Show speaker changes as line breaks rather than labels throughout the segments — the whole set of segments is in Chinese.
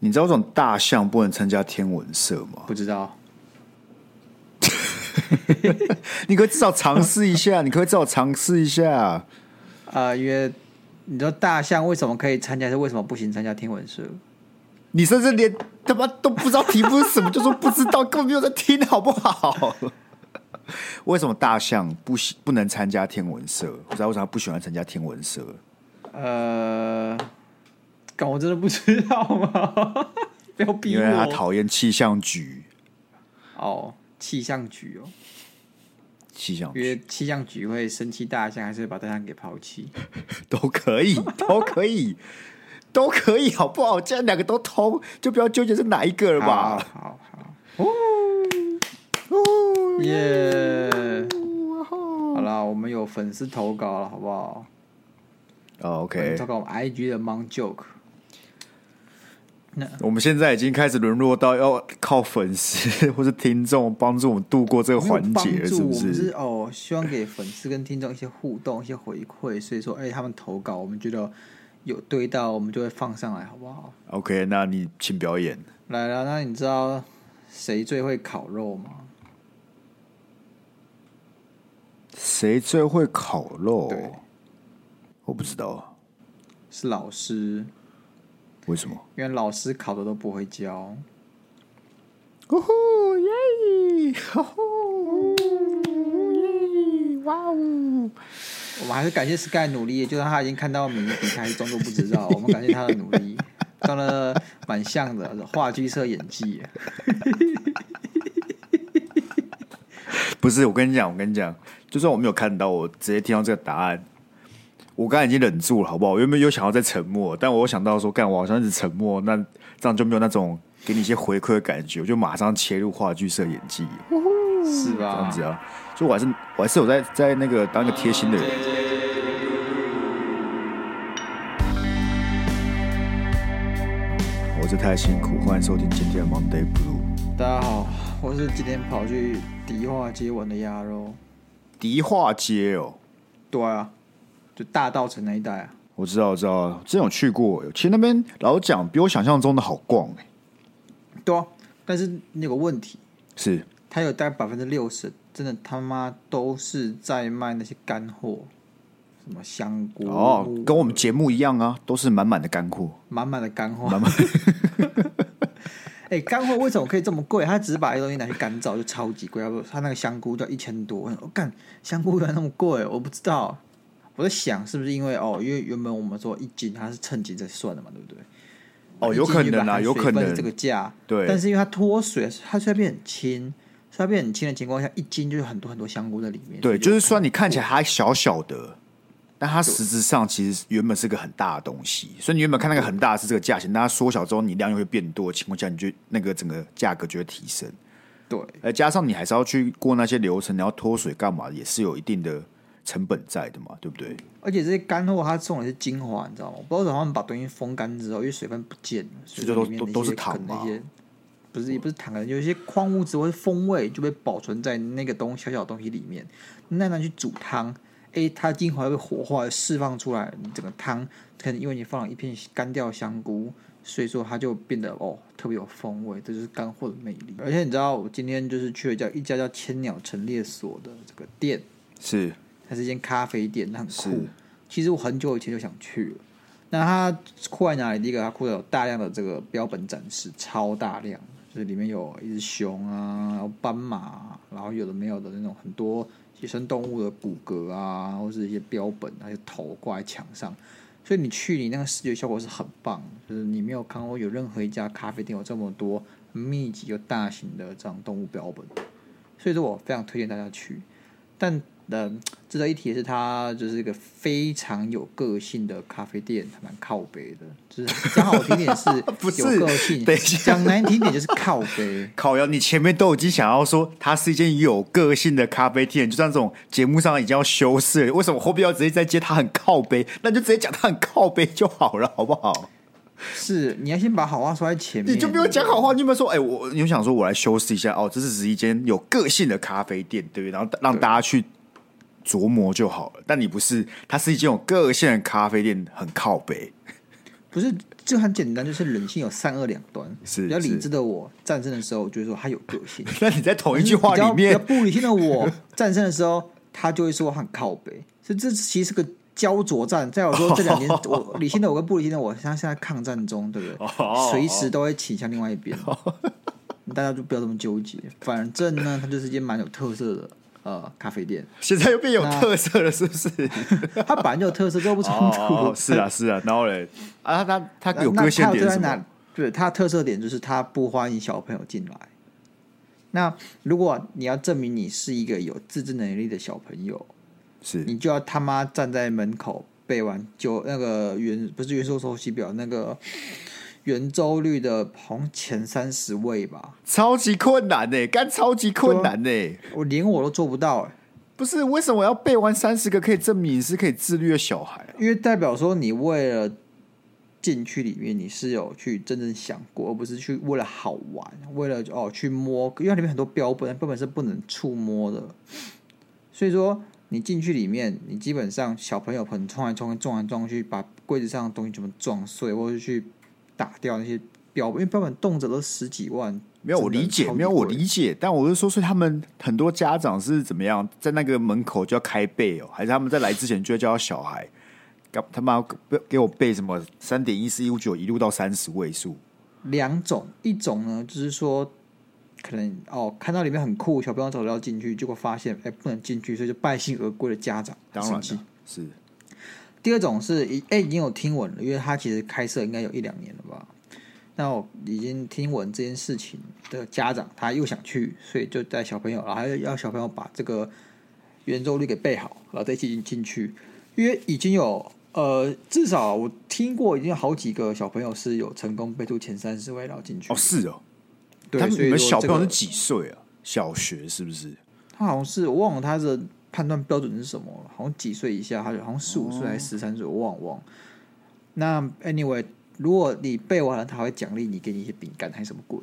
你知道这种大象不能参加天文社吗？
不知道。
你可以至少尝试一下，你可以至少尝试一下。啊、
呃，因为你知道大象为什么可以参加，是为什么不行参加天文社？
你甚至连他妈都不知道题目是什么，就说不知道，根本没有在听，好不好？为什么大象不喜不能参加天文社？不知道为什么不喜欢参加天文社？
呃，我真的不知道吗？不要逼我。
因为他讨厌气象局。
哦，气象局哦，
气象局，
因为气象局会生气大象，还是把大象给抛弃？
都可以，都可以，都可以，好不好？既然两个都通，就不要纠结是哪一个了吧？
好好好。哦耶好了，我们有粉丝投稿了，好不好？
哦、oh,，OK。
投稿我们 IG 的 Mon Joke。
那我们现在已经开始沦落到要靠粉丝或是听众帮助我们度过这个环节了，是不是？
是哦，希望给粉丝跟听众一些互动、一些回馈，所以说，哎，他们投稿，我们觉得有对到，我们就会放上来，好不好
？OK，那你请表演。
来了，那你知道谁最会烤肉吗？
谁最会烤肉？我不知道，
是老师。
为什么？
因为老师考的都不会教。
哦吼耶！哦吼耶！哇哦！
我们还是感谢 Sky 努力，就算他已经看到名字，他还装作不知道。我们感谢他的努力，长得蛮像的，话剧社演技。
不是，我跟你讲，我跟你讲。就算我没有看到，我直接听到这个答案，我刚才已经忍住了，好不好？我原本有想要再沉默，但我想到说，干，我好像一直沉默，那这样就没有那种给你一些回馈的感觉，我就马上切入话剧社演技，
是吧？
这样子啊，就我还是我还是有在在那个当一个贴心的人。我是太辛苦，欢迎收听今天的 Monday Blue。
大家好，我是今天跑去迪化街玩的鸭肉。
迪化街哦，
对啊，就大道城那一带啊。
我知道，我知道，之前有去过。其实那边老实讲比我想象中的好逛哎。
对啊，但是那有个问题
是，
它有大概百分之六十，真的他妈都是在卖那些干货，什么香菇
哦，跟我们节目一样啊，都是满满的干货，
满满的干货，满满。哎、欸，干货为什么可以这么贵？他只是把一个东西拿去干燥，就超级贵。他那个香菇就要一千多。我干，香菇原来那么贵，我不知道。我在想，是不是因为哦，因为原本我们说一斤它是称斤在算的嘛，对不对？
哦，有可能啊，有可能
这个价。
对。
但是因为它脱水，它虽然变很轻，虽然变很轻的情况下，一斤就有很多很多香菇在里面。
对，就，就是说你看起来还小小的。但它实质上其实原本是个很大的东西，所以你原本看那个很大是这个价钱，但它缩小之后你量又会变多的情况下，你就那个整个价格就会提升。
对，
而加上你还是要去过那些流程，你要脱水干嘛，也是有一定的成本在的嘛，对不对？
而且这些干货它送的是精华，你知道吗？不知道怎么他们把东西风干之后，因为水分不见了，所以就都都都是糖嘛。不是也不是糖，有一些矿物质或者风味就被保存在那个东小小的东西里面，那拿去煮汤。哎，它精华会被火化释放出来，你整个汤可能因为你放了一片干掉香菇，所以说它就变得哦特别有风味，这就是干货的魅力。而且你知道，我今天就是去了叫一家叫千鸟陈列所的这个店，
是
它是一间咖啡店，它很酷。其实我很久以前就想去了。那它酷在哪里？第一个，它酷在有大量的这个标本展示，超大量，就是里面有一只熊啊，然后斑马，然后有的没有的那种很多。野生动物的骨骼啊，或是一些标本，还有头挂在墙上，所以你去，你那个视觉效果是很棒。就是你没有看过有任何一家咖啡店有这么多密集又大型的这样动物标本，所以说我非常推荐大家去。但呃，值得一提的是，它就是一个非常有个性的咖啡店，还蛮靠北的。就是讲好听点 是有个性，讲难听点就是靠北。
靠腰，你前面都已经想要说它是一间有个性的咖啡店，就像这种节目上已经要修饰了，为什么后边要直接再接它很靠北？那就直接讲它很靠北就好了，好不好？
是，你要先把好话说在前面，
你就不用讲好话，你有没有说，哎、欸，我你有想说我来修饰一下哦，这是只是一间有个性的咖啡店，对不对？然后让大家去。琢磨就好了，但你不是，它是一间有个性的咖啡店，很靠北。
不是，这很简单，就是人性有善恶两端。
是
比较理智的我战胜的时候，就会说他有个性。
那你在同一句话里面，
比较不理性的我战胜的时候，他就会说很靠北。所以这其实是个焦灼战。再有说这两年，我理性的我跟不理性的我，像现在抗战中，对不对？随时都会倾向另外一边。大家就不要这么纠结。反正呢，它就是一间蛮有特色的。呃，咖啡店
现在又变有特色了，是不是？
它本来就有特色，这不冲突。
哦，是啊，是啊。然后嘞，啊，他他有个性点是什么？
对，它的特色点就是它不欢迎小朋友进来。那如果你要证明你是一个有自制能力的小朋友，
是
你就要他妈站在门口背完就那个元不是元素周期表那个。圆周率的红前三十位吧，
超级困难呢，干超级困难呢，
我连我都做不到哎。
不是，为什么我要背完三十个可以证明你是可以自律的小孩啊？
因为代表说你为了进去里面，你是有去真正想过，而不是去为了好玩，为了哦去摸，因为里面很多标本，标本是不能触摸的。所以说你进去里面，你基本上小朋友可能冲来冲去，撞来撞去，把柜子上的东西全部撞碎，或者去。打掉那些标本，因为标本动辄都十几万。
没有我理解，没有我理解，但我是说，所以他们很多家长是怎么样，在那个门口就要开背哦，还是他们在来之前就要教小孩，他妈给我背什么三点一四一五九一路到三十位数？
两种，一种呢就是说，可能哦看到里面很酷，小朋友走要进去，结果发现哎不能进去，所以就败兴而归的家长，
当然是。
第二种是已哎已经有听闻了，因为他其实开设应该有一两年了吧。那我已经听闻这件事情的家长，他又想去，所以就带小朋友，然后还要小朋友把这个圆周率给背好，然后再进进去。因为已经有呃，至少我听过，已经有好几个小朋友是有成功背出前三十位，然后进去。
哦，是哦。
对，
他们你们小朋友是几岁啊？小学是不是？
他好像是我忘了他的。判断标准是什么？好像几岁以下，好像十五岁还是十三岁，我忘忘。那 anyway，如果你背完了，他会奖励你，给你一些饼干还是什么鬼？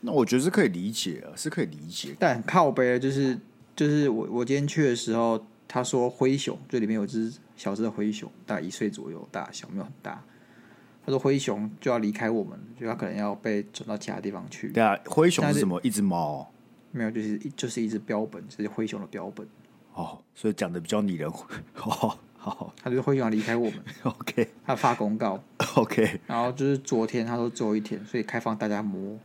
那我觉得是可以理解啊，是可以理解。
但很靠背就是就是我我今天去的时候，他说灰熊，这里面有只小只的灰熊，大概一岁左右大小，没有很大。他说灰熊就要离开我们，就他可能要被转到其他地方去。
对啊，灰熊是什么？一只猫。
没有，就是一就是一只标本，就是灰熊的标本。
哦，所以讲的比较拟人化。哦，好，
他就是灰熊要离开我们。
OK，
他发公告。
OK，然
后就是昨天他说最后一天，所以开放大家摸。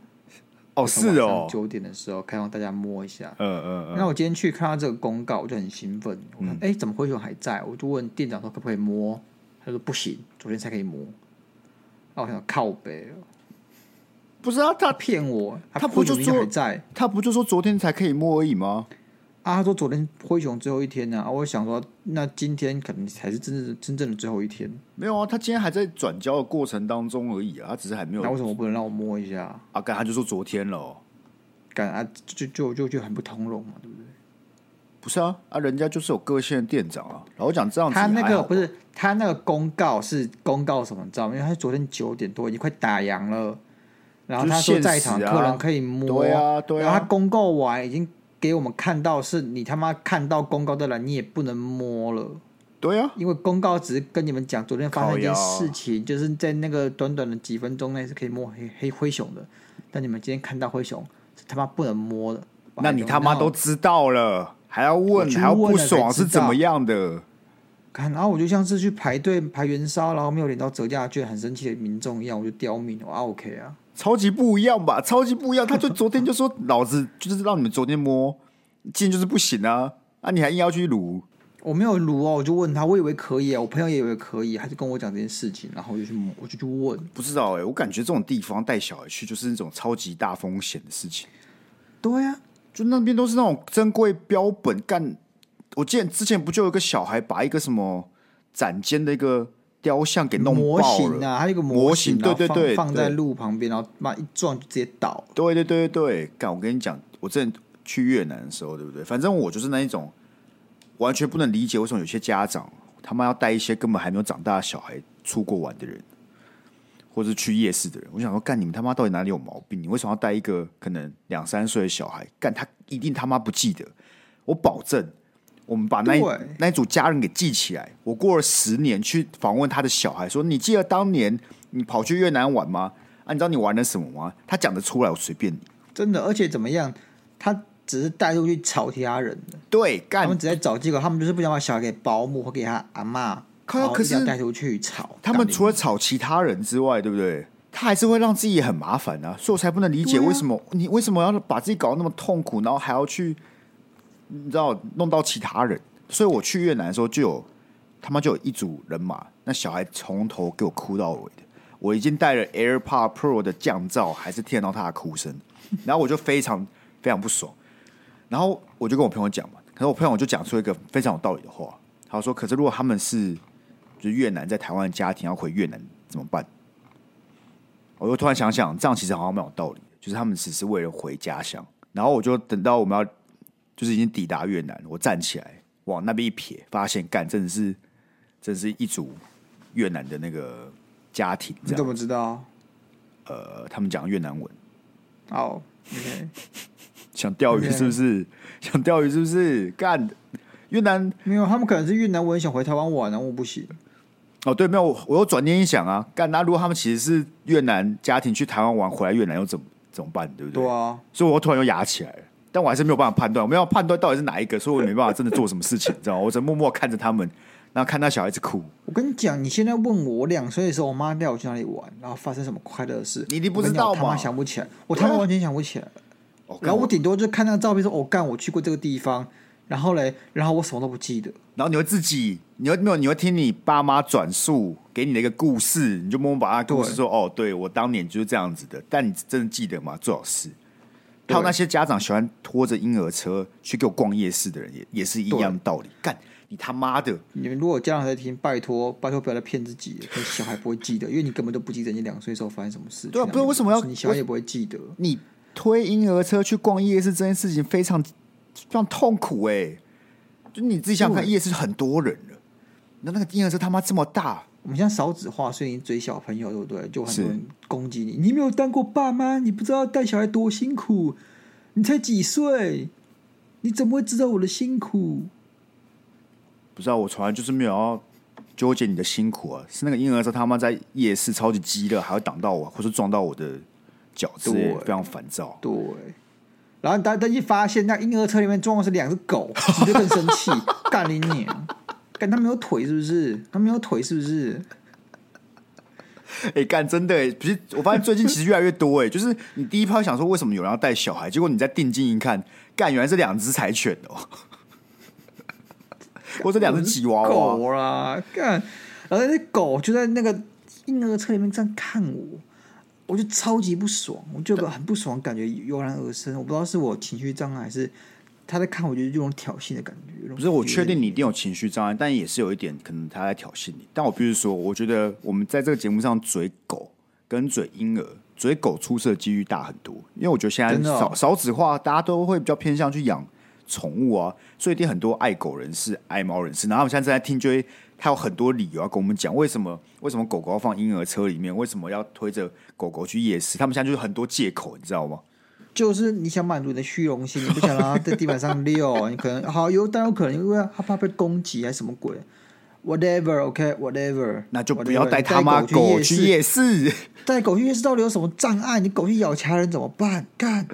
哦，是哦，
九点的时候开放大家摸一下。
嗯嗯嗯。
那我今天去看到这个公告，我就很兴奋。我说：“哎、嗯，怎么灰熊还在？”我就问店长说：“可不可以摸？”他说：“不行，昨天才可以摸。”那我想靠背了。
不是啊，他
骗我，
他不就说
在？
他不就说昨天才可以摸而已吗？
啊，他说昨天灰熊最后一天呢、啊。我想说，那今天可能才是真正真正的最后一天。
没有啊，他今天还在转交的过程当中而已啊，他只是还没有。
那为什么不能让我摸一下？
啊，干他就说昨天了，
干啊，就就就就很不通融嘛，对不对？
不是啊，啊，人家就是有个性的店长啊。然后讲这样子，
他那个不是他那个公告是公告什么？你知道吗？因为他昨天九点多已经快打烊了。然后他说在场客人可以摸，
对啊，对啊。
然后他公告完已经给我们看到，是你他妈看到公告的人，你也不能摸了。
对啊，
因为公告只是跟你们讲昨天发生一件事情，就是在那个短短的几分钟内是可以摸黑黑灰熊的。但你们今天看到灰熊是他妈不能摸的。
那你他妈都知道了，还要问，还要不爽是怎么样的？
看，然后我就像是去排队排元宵，然后没有领到折价券，很生气的民众一样，我就刁民，我 OK 啊。
超级不一样吧，超级不一样。他就昨天就说，老子就是让你们昨天摸，今天就是不行啊！啊，你还硬要去撸？
我没有撸哦，我就问他，我以为可以啊，我朋友也以为可以，他就跟我讲这件事情，然后我就去摸，我就去问。
不知道哎、欸，我感觉这种地方带小孩去就是那种超级大风险的事情。
对呀、啊，
就那边都是那种珍贵标本干。我记得之前不就有个小孩把一个什么展间的一个。雕像给弄爆了，模
型啊，还有一个模型，
模型对对对，
放在路旁边，然后妈一撞就直接倒。
对对对对，干！我跟你讲，我之前去越南的时候，对不对？反正我就是那一种完全不能理解为什么有些家长他妈要带一些根本还没有长大的小孩出国玩的人，或者是去夜市的人。我想说，干你们他妈到底哪里有毛病？你为什么要带一个可能两三岁的小孩？干他一定他妈不记得。我保证，我们把那一那一组家人给记起来。我过了十年去访问他的小孩，说：“你记得当年你跑去越南玩吗？啊，你知道你玩了什么吗？”他讲得出来，我随便你。
真的，而且怎么样？他只是带出去吵其他人的，
对，干
他们只在找借口，他们就是不想把小孩给保姆或给他阿妈，
靠可是
带出去吵。
他
们
除了吵其他人之外，对不对？他还是会让自己也很麻烦啊，所以我才不能理解为什么、你为什么要把自己搞得那么痛苦，然后还要去，你知道弄到其他人。所以我去越南的时候，就有他妈就有一组人马，那小孩从头给我哭到尾的。我已经带了 AirPod Pro 的降噪，还是听得到他的哭声，然后我就非常非常不爽。然后我就跟我朋友讲嘛，可是我朋友就讲出一个非常有道理的话，他说：“可是如果他们是就是越南在台湾的家庭要回越南怎么办？”我又突然想想，这样其实好像蛮有道理的，就是他们只是为了回家乡。然后我就等到我们要就是已经抵达越南，我站起来往那边一瞥，发现干真的是真是一组越南的那个家庭。
你怎么知道？
呃，他们讲越南文。
哦，OK，
想钓鱼是不是？想钓鱼是不是？干越南
没有，他们可能是越南文想回台湾玩然后，我不行。
哦，对，没有，我又转念一想啊，干那如果他们其实是越南家庭去台湾玩，回来越南又怎么怎么办？对不对？
对啊，
所以我突然又哑起来了，但我还是没有办法判断，我没有判断到底是哪一个，所以我也没办法真的做什么事情，你 知道吗？我只能默默看着他们，然后看到小孩子哭。
我跟你讲，你现在问我，我两岁的时候，我妈带我去哪里玩，然后发生什么快乐的事，
你一定不知道
吗想不起来，我他妈完全想不起来。
哦
然后我顶多就看那个照片说，哦，干，我去过这个地方，然后嘞，然后我什么都不记得。
然后你会自己，你会没有？你会听你爸妈转述给你的一个故事，你就默默把那个故事说：“哦，对我当年就是这样子的。”但你真的记得吗？最好是。还有那些家长喜欢拖着婴儿车去给我逛夜市的人也，也也是一样的道理。干你他妈的！
你们如果家长在听，拜托拜托不要再骗自己，可小孩不会记得，因为你根本都不记得你两岁时候发生什么事。
对啊，不是为什么要
你小孩也不会记得。
你推婴儿车去逛夜市这件事情非常非常痛苦哎、欸！就你自己想想看，夜市很多人了，那那个婴儿车他妈这么大，
我们现在少子化，所以你追小朋友，对不对？就很多人攻击你。你没有当过爸妈，你不知道带小孩多辛苦。你才几岁，你怎么会知道我的辛苦？
不知道，我从来就是没有要纠结你的辛苦啊！是那个婴儿车他妈在夜市超级激烈，还会挡到我，或是撞到我的脚趾，非常烦躁。
对，然后但但一发现那婴儿车里面装的是两只狗，你就更生气，干你娘！干他没有腿是不是？他没有腿是不是？
哎、欸，干真的哎！不是，我发现最近其实越来越多哎，就是你第一炮想说为什么有人要带小孩，结果你再定睛一看，干原来是两只柴犬哦。或者两只吉娃娃
狗啦，干，然后那狗就在那个婴儿车里面这样看我，我就超级不爽，我就很不爽感觉油然而生。我不知道是我情绪障碍，还是他在看我，就这种挑衅的感觉。
不是，我确定你一定有情绪障碍，但也是有一点可能他在挑衅你。但我必须说，我觉得我们在这个节目上嘴狗跟嘴婴儿，嘴狗出事的几率大很多，因为我觉得现在少、哦、少子化，大家都会比较偏向去养。宠物啊，所以一定很多爱狗人士、爱猫人士，然后我们现在正在听，就会他有很多理由要跟我们讲，为什么为什么狗狗要放婴儿车里面，为什么要推着狗狗去夜市？他们现在就是很多借口，你知道吗？
就是你想满足你的虚荣心，你不想让它在地板上 溜，你可能好有，但有可能因为他怕被攻击还是什么鬼？Whatever，OK，Whatever，okay,
那就不要带他妈狗去夜市。
带狗去夜市到底有什么障碍？你狗去咬其他人怎么办？干！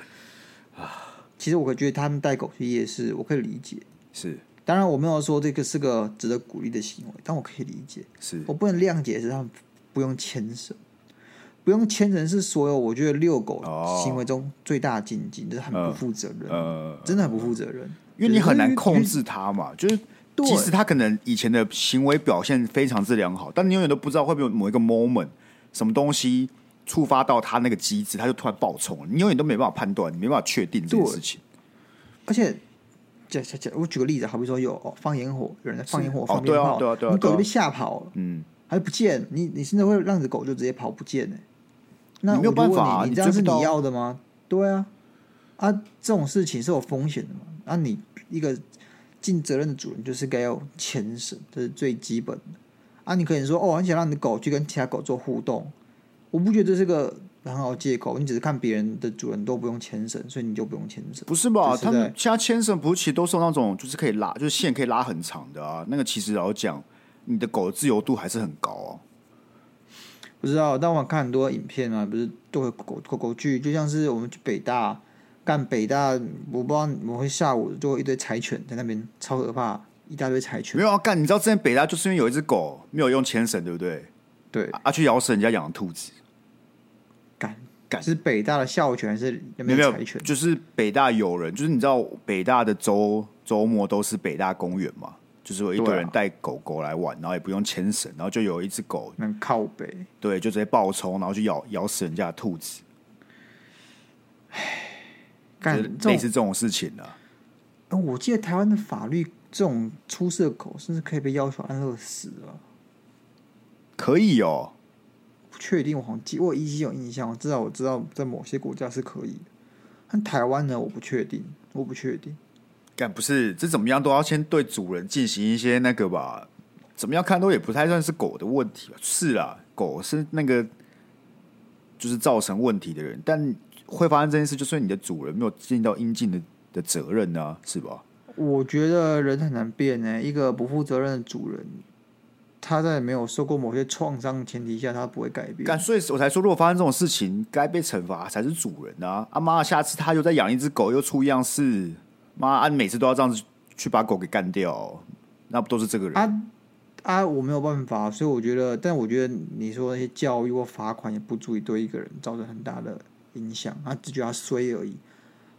其实我会觉得他们带狗去夜市，我可以理解。
是，
当然我没有说这个是个值得鼓励的行为，但我可以理解。
是
我不能谅解是他们不用牵绳，不用牵人是所有我觉得遛狗行为中最大的禁忌，这、哦、是很不负责任，呃，真的很不负责任。
因为你很难控制它嘛，就是即使他可能以前的行为表现非常之良好，但你永远都不知道会不会有某一个 moment 什么东西。触发到他那个机制，他就突然爆冲，你永远都没办法判断，你没办法确定这件事情。
而且，这这这，我举个例子，好比说有哦放烟火，有人在放烟火，放鞭炮，你狗就被吓跑了，
嗯，
还不见，你你甚至会让你的狗就直接跑不见呢？那
你没有办法、啊，
你这样是你要的吗？对啊，啊，这种事情是有风险的嘛？啊，你一个尽责任的主人就是该要牵绳，这是最基本的。啊，你可以说哦，你想让你的狗去跟其他狗做互动。我不觉得这是个很好借口，你只是看别人的主人都不用牵绳，所以你就不用牵绳。
不是吧？他们其他牵绳不是其实都是那种就是可以拉，就是线可以拉很长的啊。那个其实老实讲，你的狗的自由度还是很高啊。
不知道，但我看很多影片啊，不是都会狗狗狗剧，就像是我们去北大干北大，我不知道我会下午就会一堆柴犬在那边，超可怕，一大堆柴犬。
没有啊，干，你知道之前北大就是因为有一只狗没有用牵绳，对不对？
对，
啊，去咬死人家养的兔子。
干干是北大的校犬还是有没有柴犬？
就是北大有人，就是你知道北大的周周末都是北大公园嘛。就是有一堆人带狗狗来玩，啊、然后也不用牵绳，然后就有一只狗
能靠北，
对，就直接暴冲，然后就咬咬死人家的兔子。
唉，
干类似这种事情呢、啊。
我记得台湾的法律，这种出事的狗甚至可以被要求安乐死了。
可以哦，
不确定，我好像记我依稀有印象，至少我知道在某些国家是可以的。但台湾呢，我不确定，我不确定。
干不是，这怎么样都要先对主人进行一些那个吧？怎么样看都也不太算是狗的问题吧？是啦，狗是那个就是造成问题的人，但会发生这件事，就是你的主人没有尽到应尽的的责任呢、啊，是吧？
我觉得人很难变呢、欸。一个不负责任的主人，他在没有受过某些创伤的前提下，他不会改变。
干，所以我才说，如果发生这种事情，该被惩罚才是主人啊！阿、啊、妈，下次他又再养一只狗，又出一样事。妈，啊，你每次都要这样子去把狗给干掉，哦，那不都是这个人
啊？啊，我没有办法，所以我觉得，但我觉得你说那些教育或罚款也不足以对一个人造成很大的影响，他只觉得他衰而已。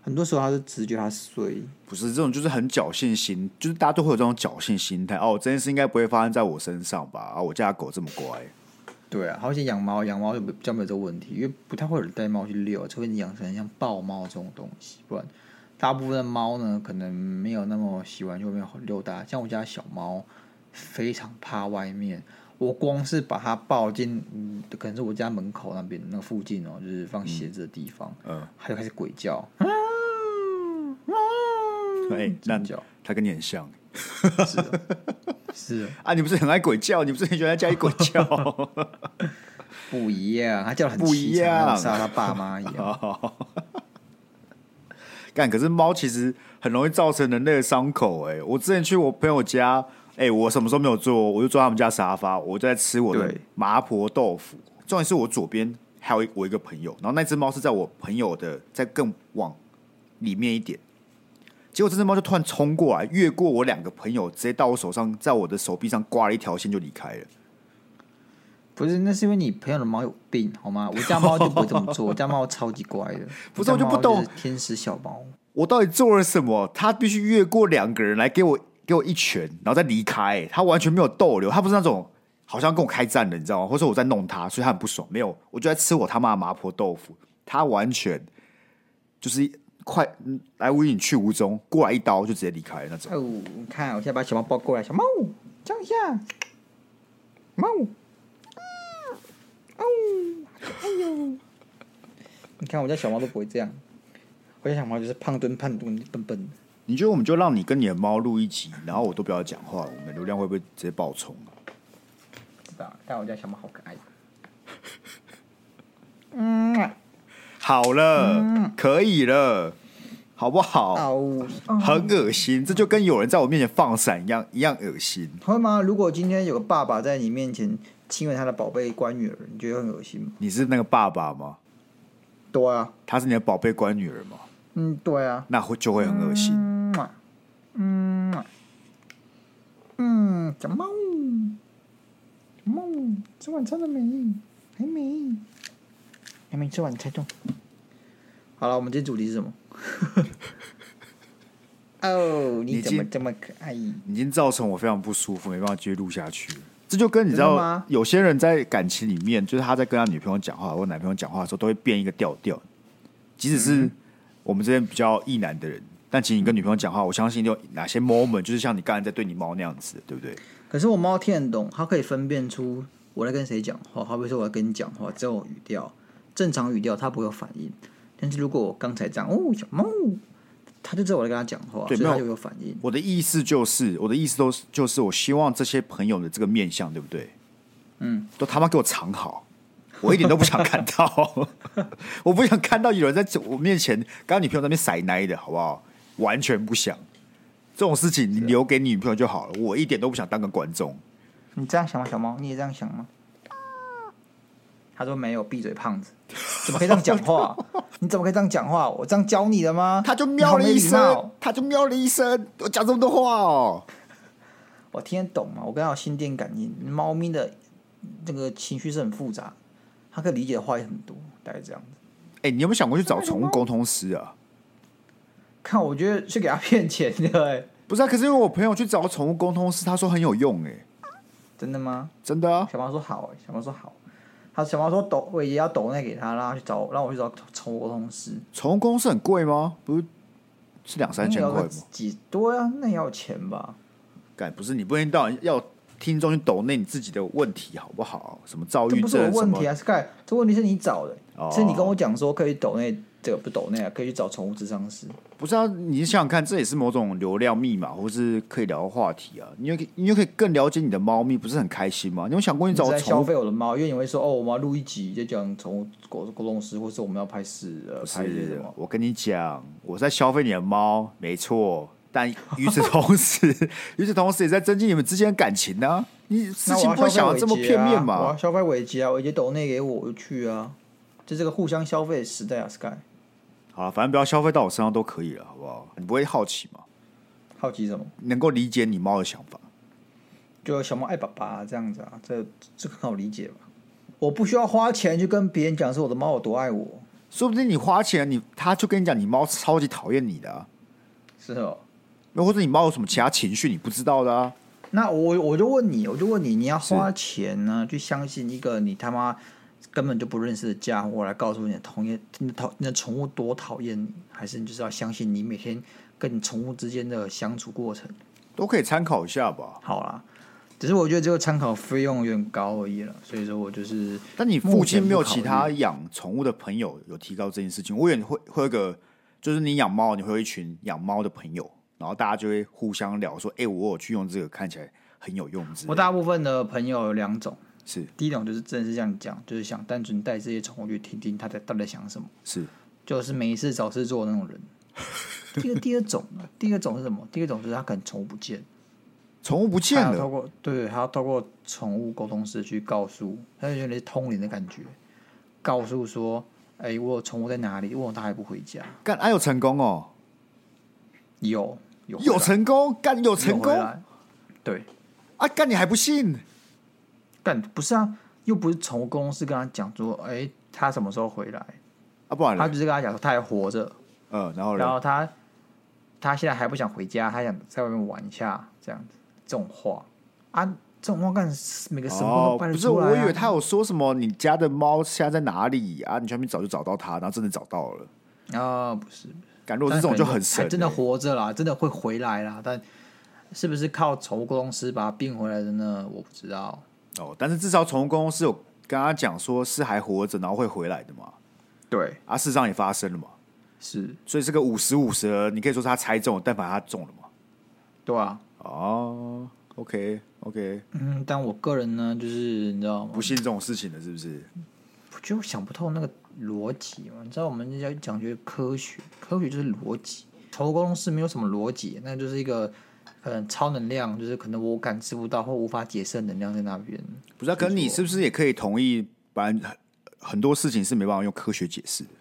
很多时候他是直觉得他衰，
不是这种，就是很侥幸心，就是大家都会有这种侥幸心态。哦，这件事应该不会发生在我身上吧？啊，我家狗这么乖。
对啊，好像养猫，养猫就比较没有这个问题，因为不太会有人带猫去遛，除非你养成像豹猫这种东西，不然。大部分的猫呢，可能没有那么喜欢去外面溜达。像我家小猫，非常怕外面。我光是把它抱进，嗯，可能是我家门口那边那个附近哦，就是放鞋子的地方，嗯，它就开始鬼叫。嗯
哎、欸，那叫它跟你很像，
是的，是的
啊，你不是很爱鬼叫？你不是很喜欢在家里鬼叫？
不一样，它叫的很
不一样，
像它爸妈一样。
干，可是猫其实很容易造成人类的伤口。哎，我之前去我朋友家，哎，我什么时候没有坐？我就坐他们家沙发，我就在吃我的麻婆豆腐。重点是我左边还有我一个朋友，然后那只猫是在我朋友的在更往里面一点。结果这只猫就突然冲过来，越过我两个朋友，直接到我手上，在我的手臂上挂了一条线就离开了。
不是，那是因为你朋友的猫有病，好吗？我家猫就不会这么做，我家猫超级乖的。
不是，我就不懂
天使小猫，
我到底做了什么？它必须越过两个人来给我给我一拳，然后再离开。它完全没有逗留，它不是那种好像跟我开战的，你知道吗？或者说我在弄它，所以它很不爽。没有，我就在吃我他妈的麻婆豆腐，它完全就是快来无影去无踪，过来一刀就直接离开那种。
哦，你看，我现在把小猫抱过来，小猫叫一下，猫。你看我家小猫都不会这样，我家小猫就是胖墩胖墩笨笨。
你觉得我们就让你跟你的猫录一集，然后我都不要讲话，我们流量会不会直接爆冲啊？
不知道，但我家小猫好可爱。嗯，
好了，嗯、可以了，好不好？
哦、
很恶心，这就跟有人在我面前放闪一样，一样恶心。
会吗？如果今天有个爸爸在你面前。亲吻他的宝贝乖女儿，你觉得很恶心吗？
你是那个爸爸吗？
对啊，
他是你的宝贝乖女儿吗？
嗯，对啊，
那会就会很恶心。
嗯，嗯，小猫，小猫，吃晚餐了没？还没，还没吃晚餐中。好了，我们今天主题是什么？哦，你怎么这么可爱？
已经造成我非常不舒服，没办法继续录下去。这就跟你知道，有些人在感情里面，就是他在跟他女朋友讲话或男朋友讲话的时候，都会变一个调调。即使是我们这边比较异男的人，但其实你跟女朋友讲话，我相信有哪些 moment，就是像你刚才在对你猫那样子，对不对？
可是我猫听得懂，它可以分辨出我在跟谁讲话。好比说我在跟你讲话，只有语调正常语调，它不会有反应。但是如果我刚才这样，哦，小猫。他就知道我在跟他讲话，对所以他就有反应。
我的意思就是，我的意思都是，就是我希望这些朋友的这个面相，对不对？
嗯，
都他妈给我藏好，我一点都不想看到，我不想看到有人在我面前跟女朋友在那边撒奶的好不好？完全不想。这种事情你留给你女朋友就好了，我一点都不想当个观众。
你这样想吗，小猫？你也这样想吗？他说没有，闭嘴，胖子，怎么可以这样讲话？你怎么可以这样讲话？我这样教你的吗？
他就喵了一声，他就喵了一声，我讲这么多话哦，
我听得懂吗？我跟他有心电感应，猫咪的这个情绪是很复杂，他可以理解的话也很多，大概这样子。
哎、欸，你有没有想过去找宠物沟通师啊？
看，我觉得是给他骗钱的，
不是啊？可是因为我朋友去找宠物沟通师，他说很有用，哎，
真的吗？
真的啊！
小猫说好，哎，小猫说好。他小猫说抖，我也要抖那给他，让他去找，让我去找宠物沟通师。
宠物公司很贵吗？不是，是两三千块吗？
几多呀？那也要钱吧？
干不是，你不一定到要听众去抖那你自己的问题好不好？什么躁郁症？
这不是我问题啊是盖这问题是你找的，哦、是你跟我讲说可以抖那。这个不抖那个，可以去找宠物智商师。
不是啊，你想想看，这也是某种流量密码，或是可以聊的话题啊。你又可以，你又可以更了解你的猫咪，不是很开心吗？你有想过你找宠物
消费我的猫？因为你会说哦，我们要录一集就讲宠物狗沟通师，或是我们要拍摄呃拍什么
我跟你讲，我在消费你的猫，没错。但与此同时，与此同时也在增进你们之间的感情呢、啊。你事情不会想的这么片面嘛？
我要消费伟杰啊，伟杰抖内给我，我就去啊。就这个互相消费的时代啊，Sky。
好，反正不要消费到我身上都可以了，好不好？你不会好奇吗？
好奇什么？
能够理解你猫的想法，
就小猫爱爸爸这样子啊，这这很好理解吧？我不需要花钱去跟别人讲说我的猫有多爱我，
说不定你花钱，你他就跟你讲你猫超级讨厌你的啊，
是哦？
又或者你猫有什么其他情绪你不知道的啊？
那我我就问你，我就问你，你要花钱呢，去相信一个你他妈。根本就不认识的家伙来告诉你，讨厌你讨你的宠物多讨厌你，还是你就是要相信你每天跟你宠物之间的相处过程，
都可以参考一下吧。
好啦，只是我觉得这个参考费用有点高而已了，所以说我就是。
但你附近没有其他养宠物的朋友有提到这件事情？我以为你会会有个，就是你养猫，你会有一群养猫的朋友，然后大家就会互相聊说，哎、欸，我有去用这个，看起来很有用。
我大部分的朋友有两种。
是
第一种就是真的是这样讲，就是想单纯带这些宠物去听听他在到底在想什么。
是，
就是没事找事做的那种人。第二第二种呢？第二种是什么？第二种就是他可能宠物不见，宠物不见了。透过对，他要透过宠物沟通师去告诉，他就有点通灵的感觉，告诉说：“哎、欸，我有宠物在哪里？为什么他还不回家？”
干，还有成功哦？
有有
有成功？干有成功？
对
啊，干你还不信？
但不是啊，又不是宠物公司跟他讲说，哎、欸，他什么时候回来？
啊，不然他
就是跟他讲说他还活着，
嗯，然后
然后他他现在还不想回家，他想在外面玩一下，这样子，这种话啊，这种话干每个什么都办得出来、啊哦、不是，我以为他有说什么，你家的猫现在在哪里啊？你全边早就找到它，然后真的找到了啊、哦？不是，
感觉这种就很神、欸，
真的活着啦，真的会回来啦，但是不是靠宠物公司把它变回来的呢？我不知道。
哦，但是至少宠物公司有跟他讲说是还活着，然后会回来的嘛？
对，
啊，事实上也发生了嘛？
是，
所以这个五十五十，你可以说是他猜中了，但反正他中了嘛？
对啊。
哦，OK OK，
嗯，但我个人呢，就是你知道吗？
不信这种事情的，是不是？
我就想不透那个逻辑嘛。你知道我们要讲究科学，科学就是逻辑。宠物公司没有什么逻辑，那就是一个。可能超能量就是可能我感知不到或无法解释的能量在那边。
不是、啊，可能你是不是也可以同意，反正很很多事情是没办法用科学解释的。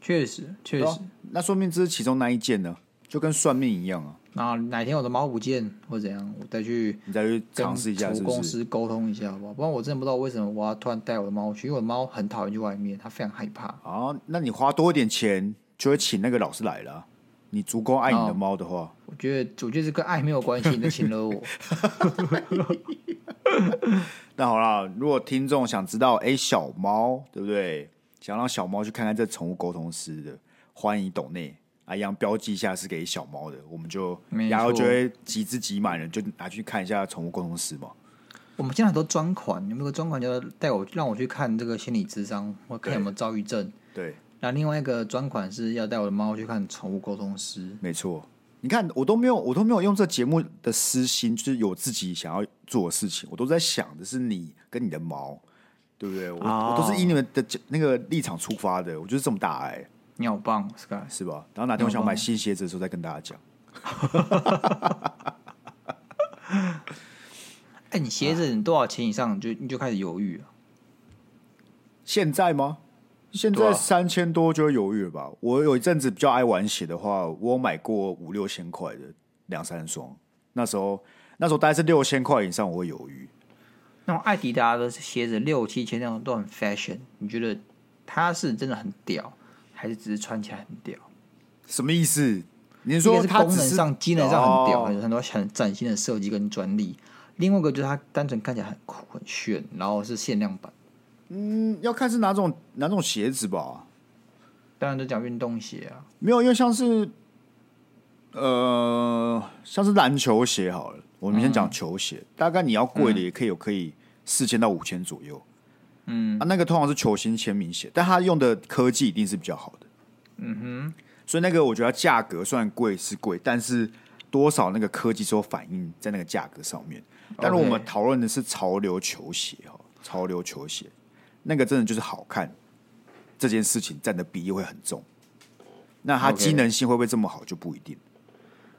确实，确实、啊。
那说明这是其中那一件呢，就跟算命一样啊。
那哪天我的猫不见或怎样，我再去
你再去尝试一下，是不是？
公司沟通一下好不好？不然我真的不知道为什么我要突然带我的猫去，因为我的猫很讨厌去外面，它非常害怕。
啊，那你花多一点钱就会请那个老师来了。你足够爱你的猫的话，
我觉得，我觉得这跟爱没有关系。你就请了我。
那好啦，如果听众想知道，哎、欸，小猫对不对？想让小猫去看看这宠物沟通师的，欢迎抖内啊，一样标记一下是给小猫的，我们就然后就会集资集满了，就拿去看一下宠物沟通师嘛。
我们现在很多专款，有没有专款就带我让我去看这个心理智商，或看有没有躁郁症？
对。
那另外一个专款是要带我的猫去看宠物沟通师。
没错，你看我都没有，我都没有用这节目的私心，就是有自己想要做的事情，我都在想的是你跟你的猫，对对不对？我、
哦、
我都是以你们的那个立场出发的，我就是这么大爱。
你好棒，Sky，
是吧？然后哪天我想买新鞋子的时候再跟大家讲。
哎，你鞋子你多少钱以上你就你就开始犹豫了？
现在吗？现在三千多就会犹豫了吧？我有一阵子比较爱玩鞋的话，我买过五六千块的两三双。那时候那时候大概是六千块以上，我会犹豫。
那种艾迪达的鞋子六七千那种都很 fashion，你觉得它是真的很屌，还是只是穿起来很屌？
什么意思？你说它
功能上、机能上很屌，有很多很崭新的设计跟专利。另外一个就是它单纯看起来很酷、很炫，然后是限量版。
嗯，要看是哪种哪种鞋子吧。
当然都讲运动鞋啊，
没有，因为像是呃，像是篮球鞋好了，我们先讲球鞋，嗯、大概你要贵的也可以有可以四千到五千左右。嗯，啊，那个通常是球星签名鞋，但它用的科技一定是比较好的。嗯哼，所以那个我觉得价格虽然贵是贵，但是多少那个科技之后反映在那个价格上面。但是我们讨论的是潮流球鞋哈，潮流球鞋。那个真的就是好看，这件事情占的比例会很重。那它机能性会不会这么好就不一定。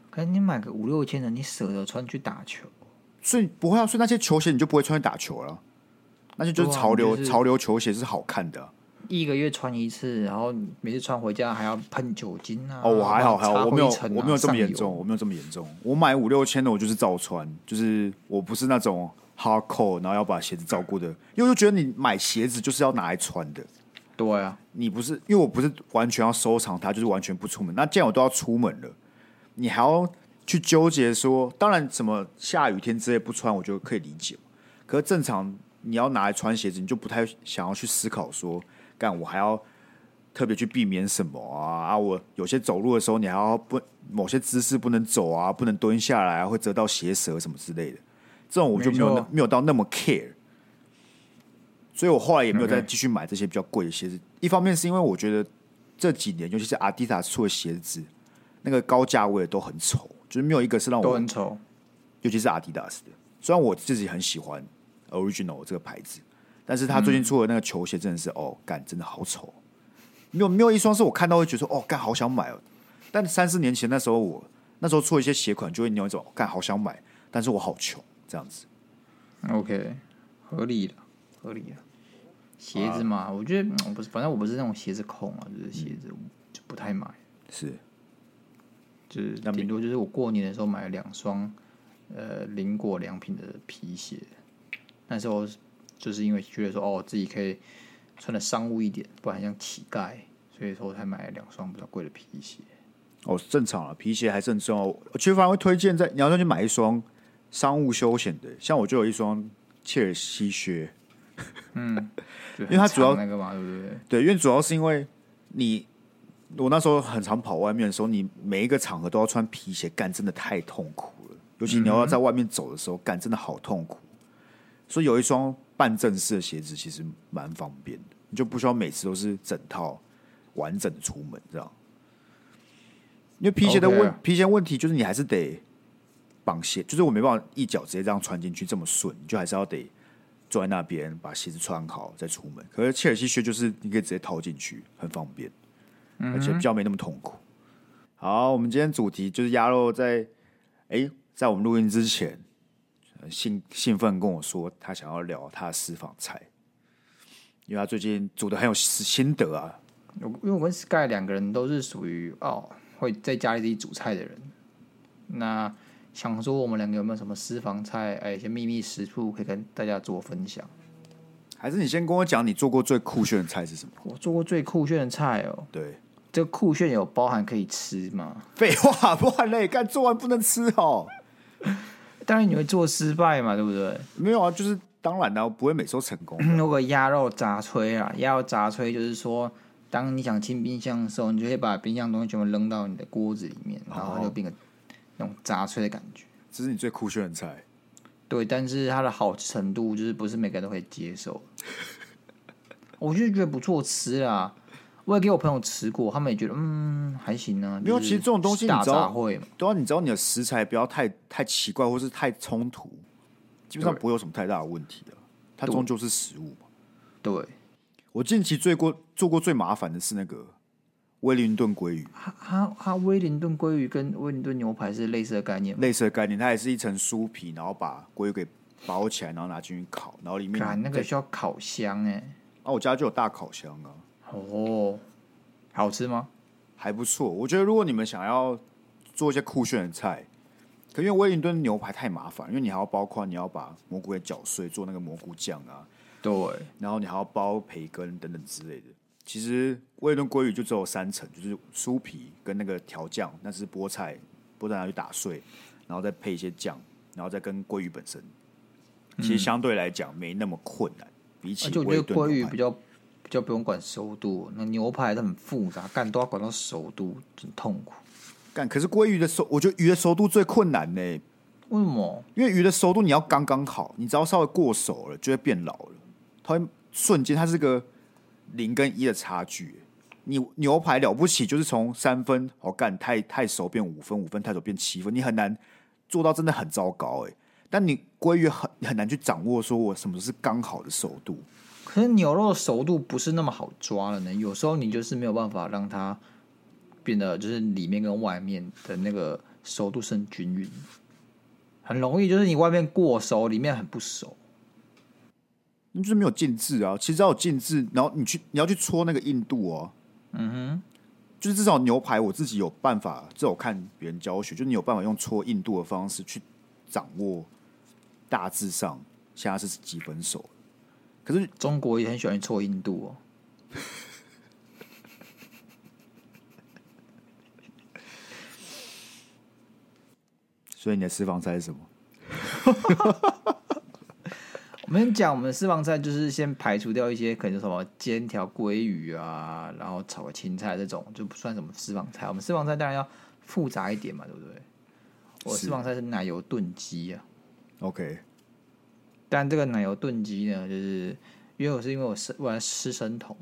可是你买个五六千的，你舍得穿去打球？
所以不会啊，所以那些球鞋你就不会穿去打球了。那些就是潮流潮流球鞋是好看的，
一个月穿一次，然后每次穿回家还要喷酒精啊。
哦，我还好还好，我没有我没有这么严重，我没有这么严重。我买五六千的，我就是照穿，就是我不是那种。Hardcore，然后要把鞋子照顾的，因为我觉得你买鞋子就是要拿来穿的。
对啊，
你不是因为我不是完全要收藏它，就是完全不出门。那既然我都要出门了，你还要去纠结说，当然什么下雨天之类不穿，我就可以理解。可是正常你要拿来穿鞋子，你就不太想要去思考说，干我还要特别去避免什么啊？啊，我有些走路的时候，你还要不某些姿势不能走啊，不能蹲下来啊，会折到鞋舌什么之类的。这种我就没有没，没有到那么 care，所以我后来也没有再继续买这些比较贵的鞋子。一方面是因为我觉得这几年，尤其是阿迪达斯出的鞋子，那个高价位的都很丑，就是没有一个是让我
都很丑。
尤其是阿迪达斯的，虽然我自己很喜欢 Original 这个牌子，但是他最近出的那个球鞋真的是、嗯、哦，干真的好丑，没有没有一双是我看到会觉得说哦，干好想买哦。但三四年前那时候我那时候出了一些鞋款，就会有一种干好想买，但是我好穷。这样子
，OK，合理的，合理的。鞋子嘛，啊、我觉得我不是，反正我不是那种鞋子控啊，就是鞋子就不太买。
是，
就是顶多就是我过年的时候买了两双，呃，林果良品的皮鞋。那时候就是因为觉得说，哦，自己可以穿的商务一点，不然像乞丐，所以说才买了两双比较贵的皮鞋。
哦，正常啊，皮鞋还是很重要。我其实反而会推荐在你要再去买一双。商务休闲的，像我就有一双切尔西靴，
嗯，
因为它主要
那个嘛，对不对？
对，因为主要是因为你，我那时候很常跑外面的时候，你每一个场合都要穿皮鞋，干真的太痛苦了。尤其你要在外面走的时候，干真的好痛苦。所以有一双半正式的鞋子其实蛮方便的，你就不需要每次都是整套完整的出门，这样。因为皮鞋的问、okay. 皮鞋问题就是你还是得。绑鞋就是我没办法一脚直接这样穿进去这么顺，你就还是要得坐在那边把鞋子穿好再出门。可是切尔西靴就是你可以直接套进去，很方便，而且比较没那么痛苦。好，我们今天主题就是鸭肉在哎、欸，在我们录音之前兴兴奋跟我说他想要聊他的私房菜，因为他最近煮的很有心得啊。
因为我跟 Sky 两个人都是属于哦会在家里自己煮菜的人，那。想说我们两个有没有什么私房菜？哎，一些秘密食谱可以跟大家做分享。
还是你先跟我讲，你做过最酷炫的菜是什么？
我做过最酷炫的菜哦。
对，
这个酷炫有包含可以吃吗？
废话，不然嘞，干做完不能吃哦。
当然你会做失败嘛，对不对？
没有啊，就是当然的，不会每次都成功。
如果鸭肉炸炊啊，鸭肉炸炊就是说，当你想清冰箱的时候，你就会把冰箱东西全部扔到你的锅子里面，然后就变个。那种杂碎的感觉，
这是你最酷炫的菜。
对，但是它的好程度就是不是每个人都可以接受。我就觉得不错吃啊，我也给我朋友吃过，他们也觉得嗯还行呢、啊。
因为，其实这种东西你知道
会
对啊，你知道你的食材不要太太奇怪，或是太冲突，基本上不会有什么太大的问题的。它终究是食物嘛。
对，
我近期最过做过最麻烦的是那个威灵顿鲑鱼。
它它它威灵顿鲑鱼跟威灵顿牛排是类似的概念，
类似的概念，它也是一层酥皮，然后把鲑鱼给包起来，然后拿进去烤，然后里面
那个需要烤箱哎。
啊，我家就有大烤箱啊。
哦，好吃吗？
还不错。我觉得如果你们想要做一些酷炫的菜，可因为威灵顿牛排太麻烦，因为你还要包括你要把蘑菇给搅碎，做那个蘑菇酱啊。
对，
然后你还要包培根等等之类的。其实威灵顿鲑鱼就只有三层，就是酥皮跟那个调酱，那是菠菜，菠菜拿去打碎，然后再配一些酱，然后再跟鲑鱼本身。其实相对来讲没那么困难，嗯、比起
我觉得鲑鱼比较比较不用管熟度，那牛排都很复杂，干都要管到熟度，很痛苦。
干可是鲑鱼的熟，我觉得鱼的熟度最困难呢。
为什么？
因为鱼的熟度你要刚刚好，你只要稍微过熟了，就会变老了。它会瞬间，它是个零跟一的差距。你牛排了不起，就是从三分好干太太熟变五分，五分太熟变七分，你很难做到真的很糟糕哎。但你鲑鱼很很难去掌握，说我什么是刚好的熟度。
可是牛肉的熟度不是那么好抓了呢。有时候你就是没有办法让它变得就是里面跟外面的那个熟度是很均匀，很容易就是你外面过熟，里面很不熟。
你就是没有禁制啊！其实只要有禁制，然后你去你要去戳那个硬度哦。
嗯哼，
就是至少牛排我自己有办法，至少看别人教学，就你有办法用戳硬度的方式去掌握大致上现在是几分熟。可是
中国也很喜欢戳硬度哦。
所以你的私房菜是什么？
我们讲我们的私房菜，就是先排除掉一些可能什么煎条鲑鱼啊，然后炒个青菜这种就不算什么私房菜。我们私房菜当然要复杂一点嘛，对不对？我私房菜是奶油炖鸡啊。
OK，
但这个奶油炖鸡呢，就是因为我是因为我是我在吃生酮，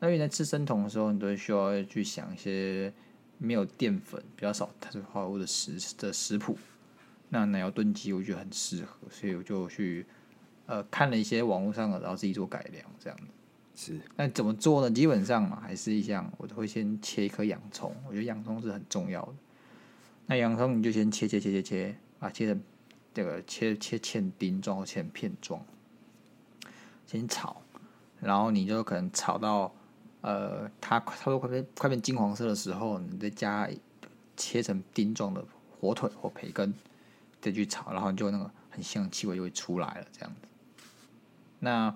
那因为在吃生酮的时候，你都需要去想一些没有淀粉、比较少碳水化合物的食的食谱。那奶油炖鸡我觉得很适合，所以我就去。呃，看了一些网络上的，然后自己做改良，这样子
是。
那怎么做呢？基本上嘛，还是一样，我都会先切一颗洋葱，我觉得洋葱是很重要的。那洋葱你就先切切切切切，啊，切成这个切切切丁状或切成片状，先炒，然后你就可能炒到呃，它差不多快变快变金黄色的时候，你再加切成丁状的火腿或培根，再去炒，然后你就那个很香的气味就会出来了，这样子。那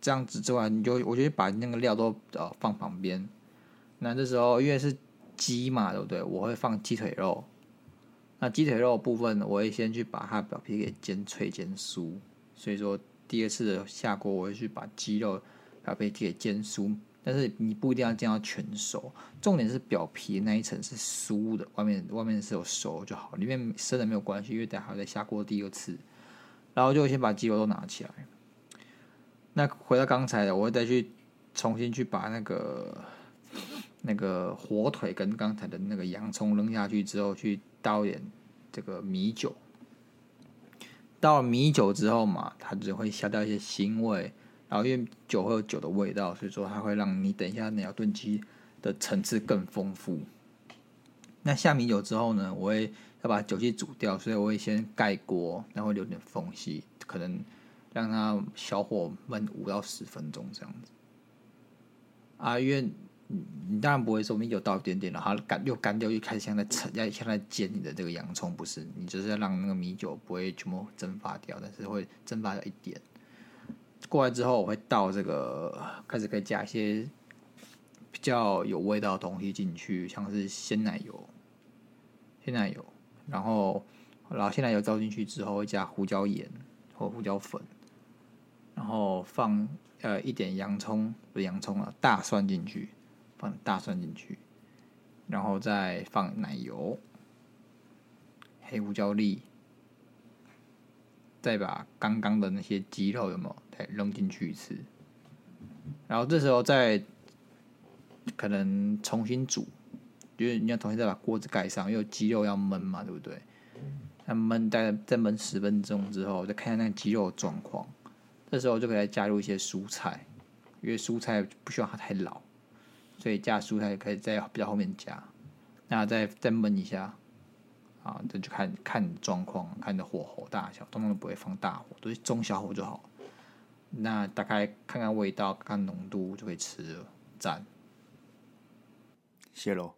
这样子之外，你就我觉得把那个料都呃放旁边。那这时候因为是鸡嘛，对不对？我会放鸡腿肉。那鸡腿肉部分，我会先去把它表皮给煎脆、煎酥。所以说第二次的下锅，我会去把鸡肉表皮给煎酥。但是你不一定要煎到全熟，重点是表皮那一层是酥的，外面外面是有熟就好，里面生的没有关系，因为等下还要再下锅第二次。然后就先把鸡肉都拿起来。那回到刚才的，我会再去重新去把那个那个火腿跟刚才的那个洋葱扔下去之后，去倒一点这个米酒。倒了米酒之后嘛，它只会消掉一些腥味，然后因为酒会有酒的味道，所以说它会让你等一下那条炖鸡的层次更丰富。那下米酒之后呢，我会要把酒气煮掉，所以我会先盖锅，然后会留点缝隙，可能。让它小火焖五到十分钟这样子啊，因为你当然不会说米酒倒一点点，然后干又干掉，又开始像在盛，要像在煎你的这个洋葱，不是？你就是要让那个米酒不会全部蒸发掉，但是会蒸发掉一点。过来之后，我会倒这个，开始可以加一些比较有味道的东西进去，像是鲜奶油，鲜奶油，然后然后鲜奶油倒进去之后，会加胡椒盐或胡椒粉。然后放呃一点洋葱，不是洋葱啊，大蒜进去，放大蒜进去，然后再放奶油、黑胡椒粒，再把刚刚的那些鸡肉有没有再扔进去一次，然后这时候再可能重新煮，就是你要重新再把锅子盖上，因为鸡肉要焖嘛，对不对？那焖大概再焖十分钟之后，再看一下那个鸡肉的状况。这时候就可以加入一些蔬菜，因为蔬菜不希望它太老，所以加蔬菜可以在比较后面加，那再再焖一下，啊，这就看看状况，看你的火候大小，通常都不会放大火，都是中小火就好。那大概看看味道，看看浓度就可以吃了，赞。
谢喽。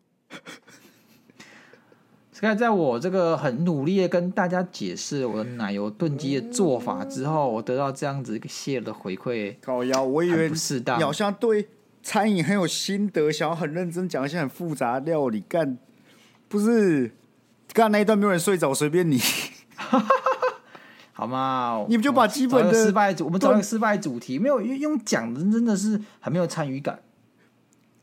Sky 在我这个很努力的跟大家解释我的奶油炖鸡的做法之后，我得到这样子一个谢的回馈。
高腰，我以为
不适当，
你好像对餐饮很有心得，想要很认真讲一些很复杂的料理。干，不是，刚刚那一段没有人睡着，随便你。
好吗？
你们就把基本的
失败主，我们找一个失败主题，没有用用讲的，真的是很没有参与感。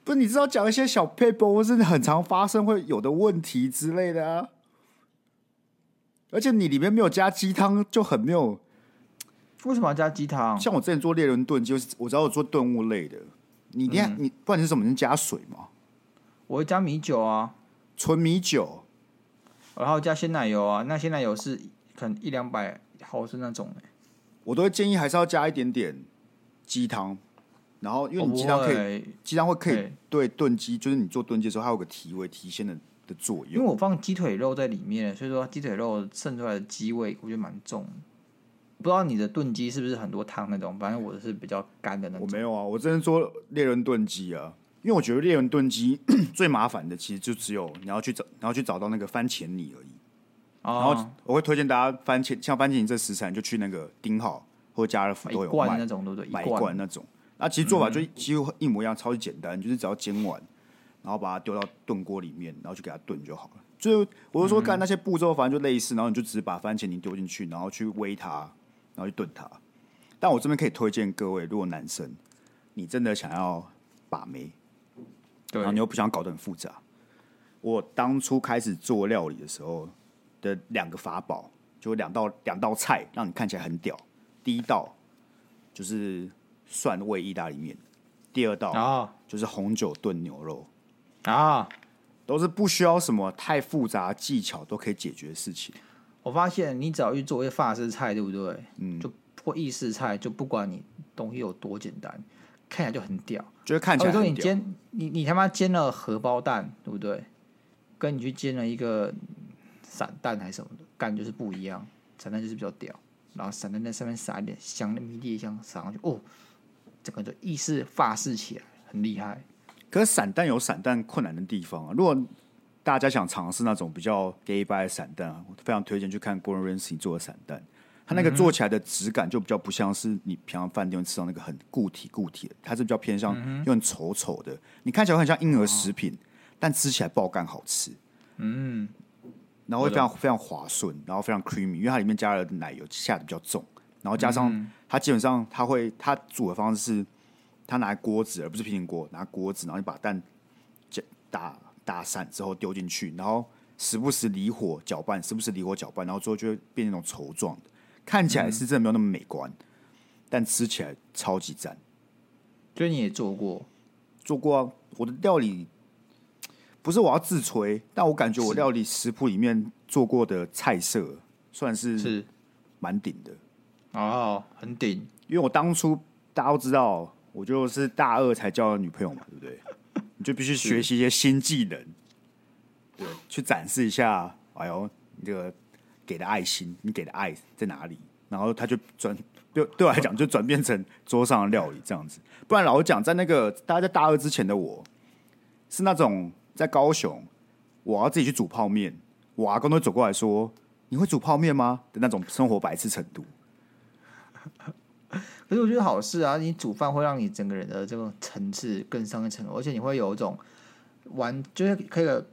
不是，你知道讲一些小 paper 或是很常发生会有的问题之类的啊，而且你里面没有加鸡汤，就很没有。
为什么要加鸡汤？
像我之前做猎人炖，就是我知道我做炖物类的，你你、嗯、你不管你是什么，你加水吗？
我会加米酒啊，
纯米酒，
然后加鲜奶油啊，那鲜奶油是可能一两百毫升那种、欸、
我都会建议还是要加一点点鸡汤。然后，因为你鸡汤可以，鸡汤会可以对炖鸡，就是你做炖鸡的时候，它有个提味、提鲜的的作用。
因为我放鸡腿肉在里面，所以说鸡腿肉渗出来的鸡味，我觉得蛮重。不知道你的炖鸡是不是很多汤那种？反正我的是比较干的那种。
我没有啊，我真的做猎人炖鸡啊，因为我觉得猎人炖鸡 最麻烦的，其实就只有你要去找，然后去找到那个番茄泥而已。哦、然后我会推荐大家番茄，像番茄泥这食材，就去那个丁好或者家乐福都有卖
罐那种，对不对？
买一罐那种。那、啊、其实做法就几乎一模一样，超级简单，就是只要煎完，然后把它丢到炖锅里面，然后去给它炖就好了。就我就说干那些步骤，反正就类似，然后你就只是把番茄泥丢进去，然后去煨它，然后去炖它。但我这边可以推荐各位，如果男生你真的想要把妹，然后你又不想搞得很复杂，我当初开始做料理的时候的两个法宝，就两道两道菜，让你看起来很屌。第一道就是。蒜味意大利面，第二道啊就是红酒炖牛肉啊，都是不需要什么太复杂技巧都可以解决的事情。
我发现你只要去做一些法式菜，对不对？嗯，就或意式菜，就不管你东西有多简单，看起来就很屌，
就是看起来很屌。
你煎你你他妈煎了荷包蛋，对不对？跟你去煎了一个散蛋还是什么的，感觉是不一样。散蛋就是比较屌，然后散蛋在上面撒一点香的迷迭香撒上去，哦。这个的意式法式起来很厉害，
可是散蛋有散蛋困难的地方啊。如果大家想尝试那种比较 gay by 的散蛋啊，我非常推荐去看 Gordon Ramsay 做的散蛋。它那个做起来的质感就比较不像是你平常饭店吃到那个很固体固体的，它是比较偏向又很稠稠的。你看起来很像婴儿食品，但吃起来爆干好吃。嗯，然后会非常非常滑顺，然后非常 creamy，因为它里面加了奶油下的比较重。然后加上它基本上它会它煮的方式是，它拿锅子而不是平底锅，拿锅子，然后你把蛋打打散之后丢进去，然后时不时离火搅拌，时不时离火搅拌，然后最后就会变那种稠状的，看起来是真的没有那么美观，嗯、但吃起来超级赞。
所以你也做过？
做过啊！我的料理不是我要自吹，但我感觉我料理食谱里面做过的菜色算是是蛮顶的。
哦，很顶，
因为我当初大家都知道，我就是大二才交的女朋友嘛，对不对？你就必须学习一些新技能，对，去展示一下。哎呦，你这个给的爱心，你给的爱在哪里？然后他就转对对我来讲，就转变成桌上的料理这样子。不然老实讲，在那个大家在大二之前的我，是那种在高雄，我要自己去煮泡面，我阿公都走过来说：“你会煮泡面吗？”的那种生活白痴程度。
可是我觉得好事啊！你煮饭会让你整个人的这个层次更上一层楼，而且你会有一种玩，就是可以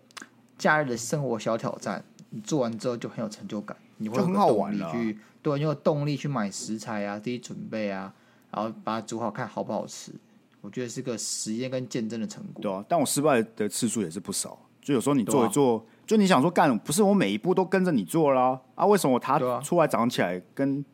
假日的生活小挑战。你做完之后就很有成就感，你会很好玩去。对，你有动力去买食材啊，自己准备啊，然后把它煮好看好不好吃。我觉得是个实验跟见证的成果。
对啊，但我失败的次数也是不少。就有时候你做一做，啊、就你想说干，不是我每一步都跟着你做啦啊？为什么他出来长起来跟？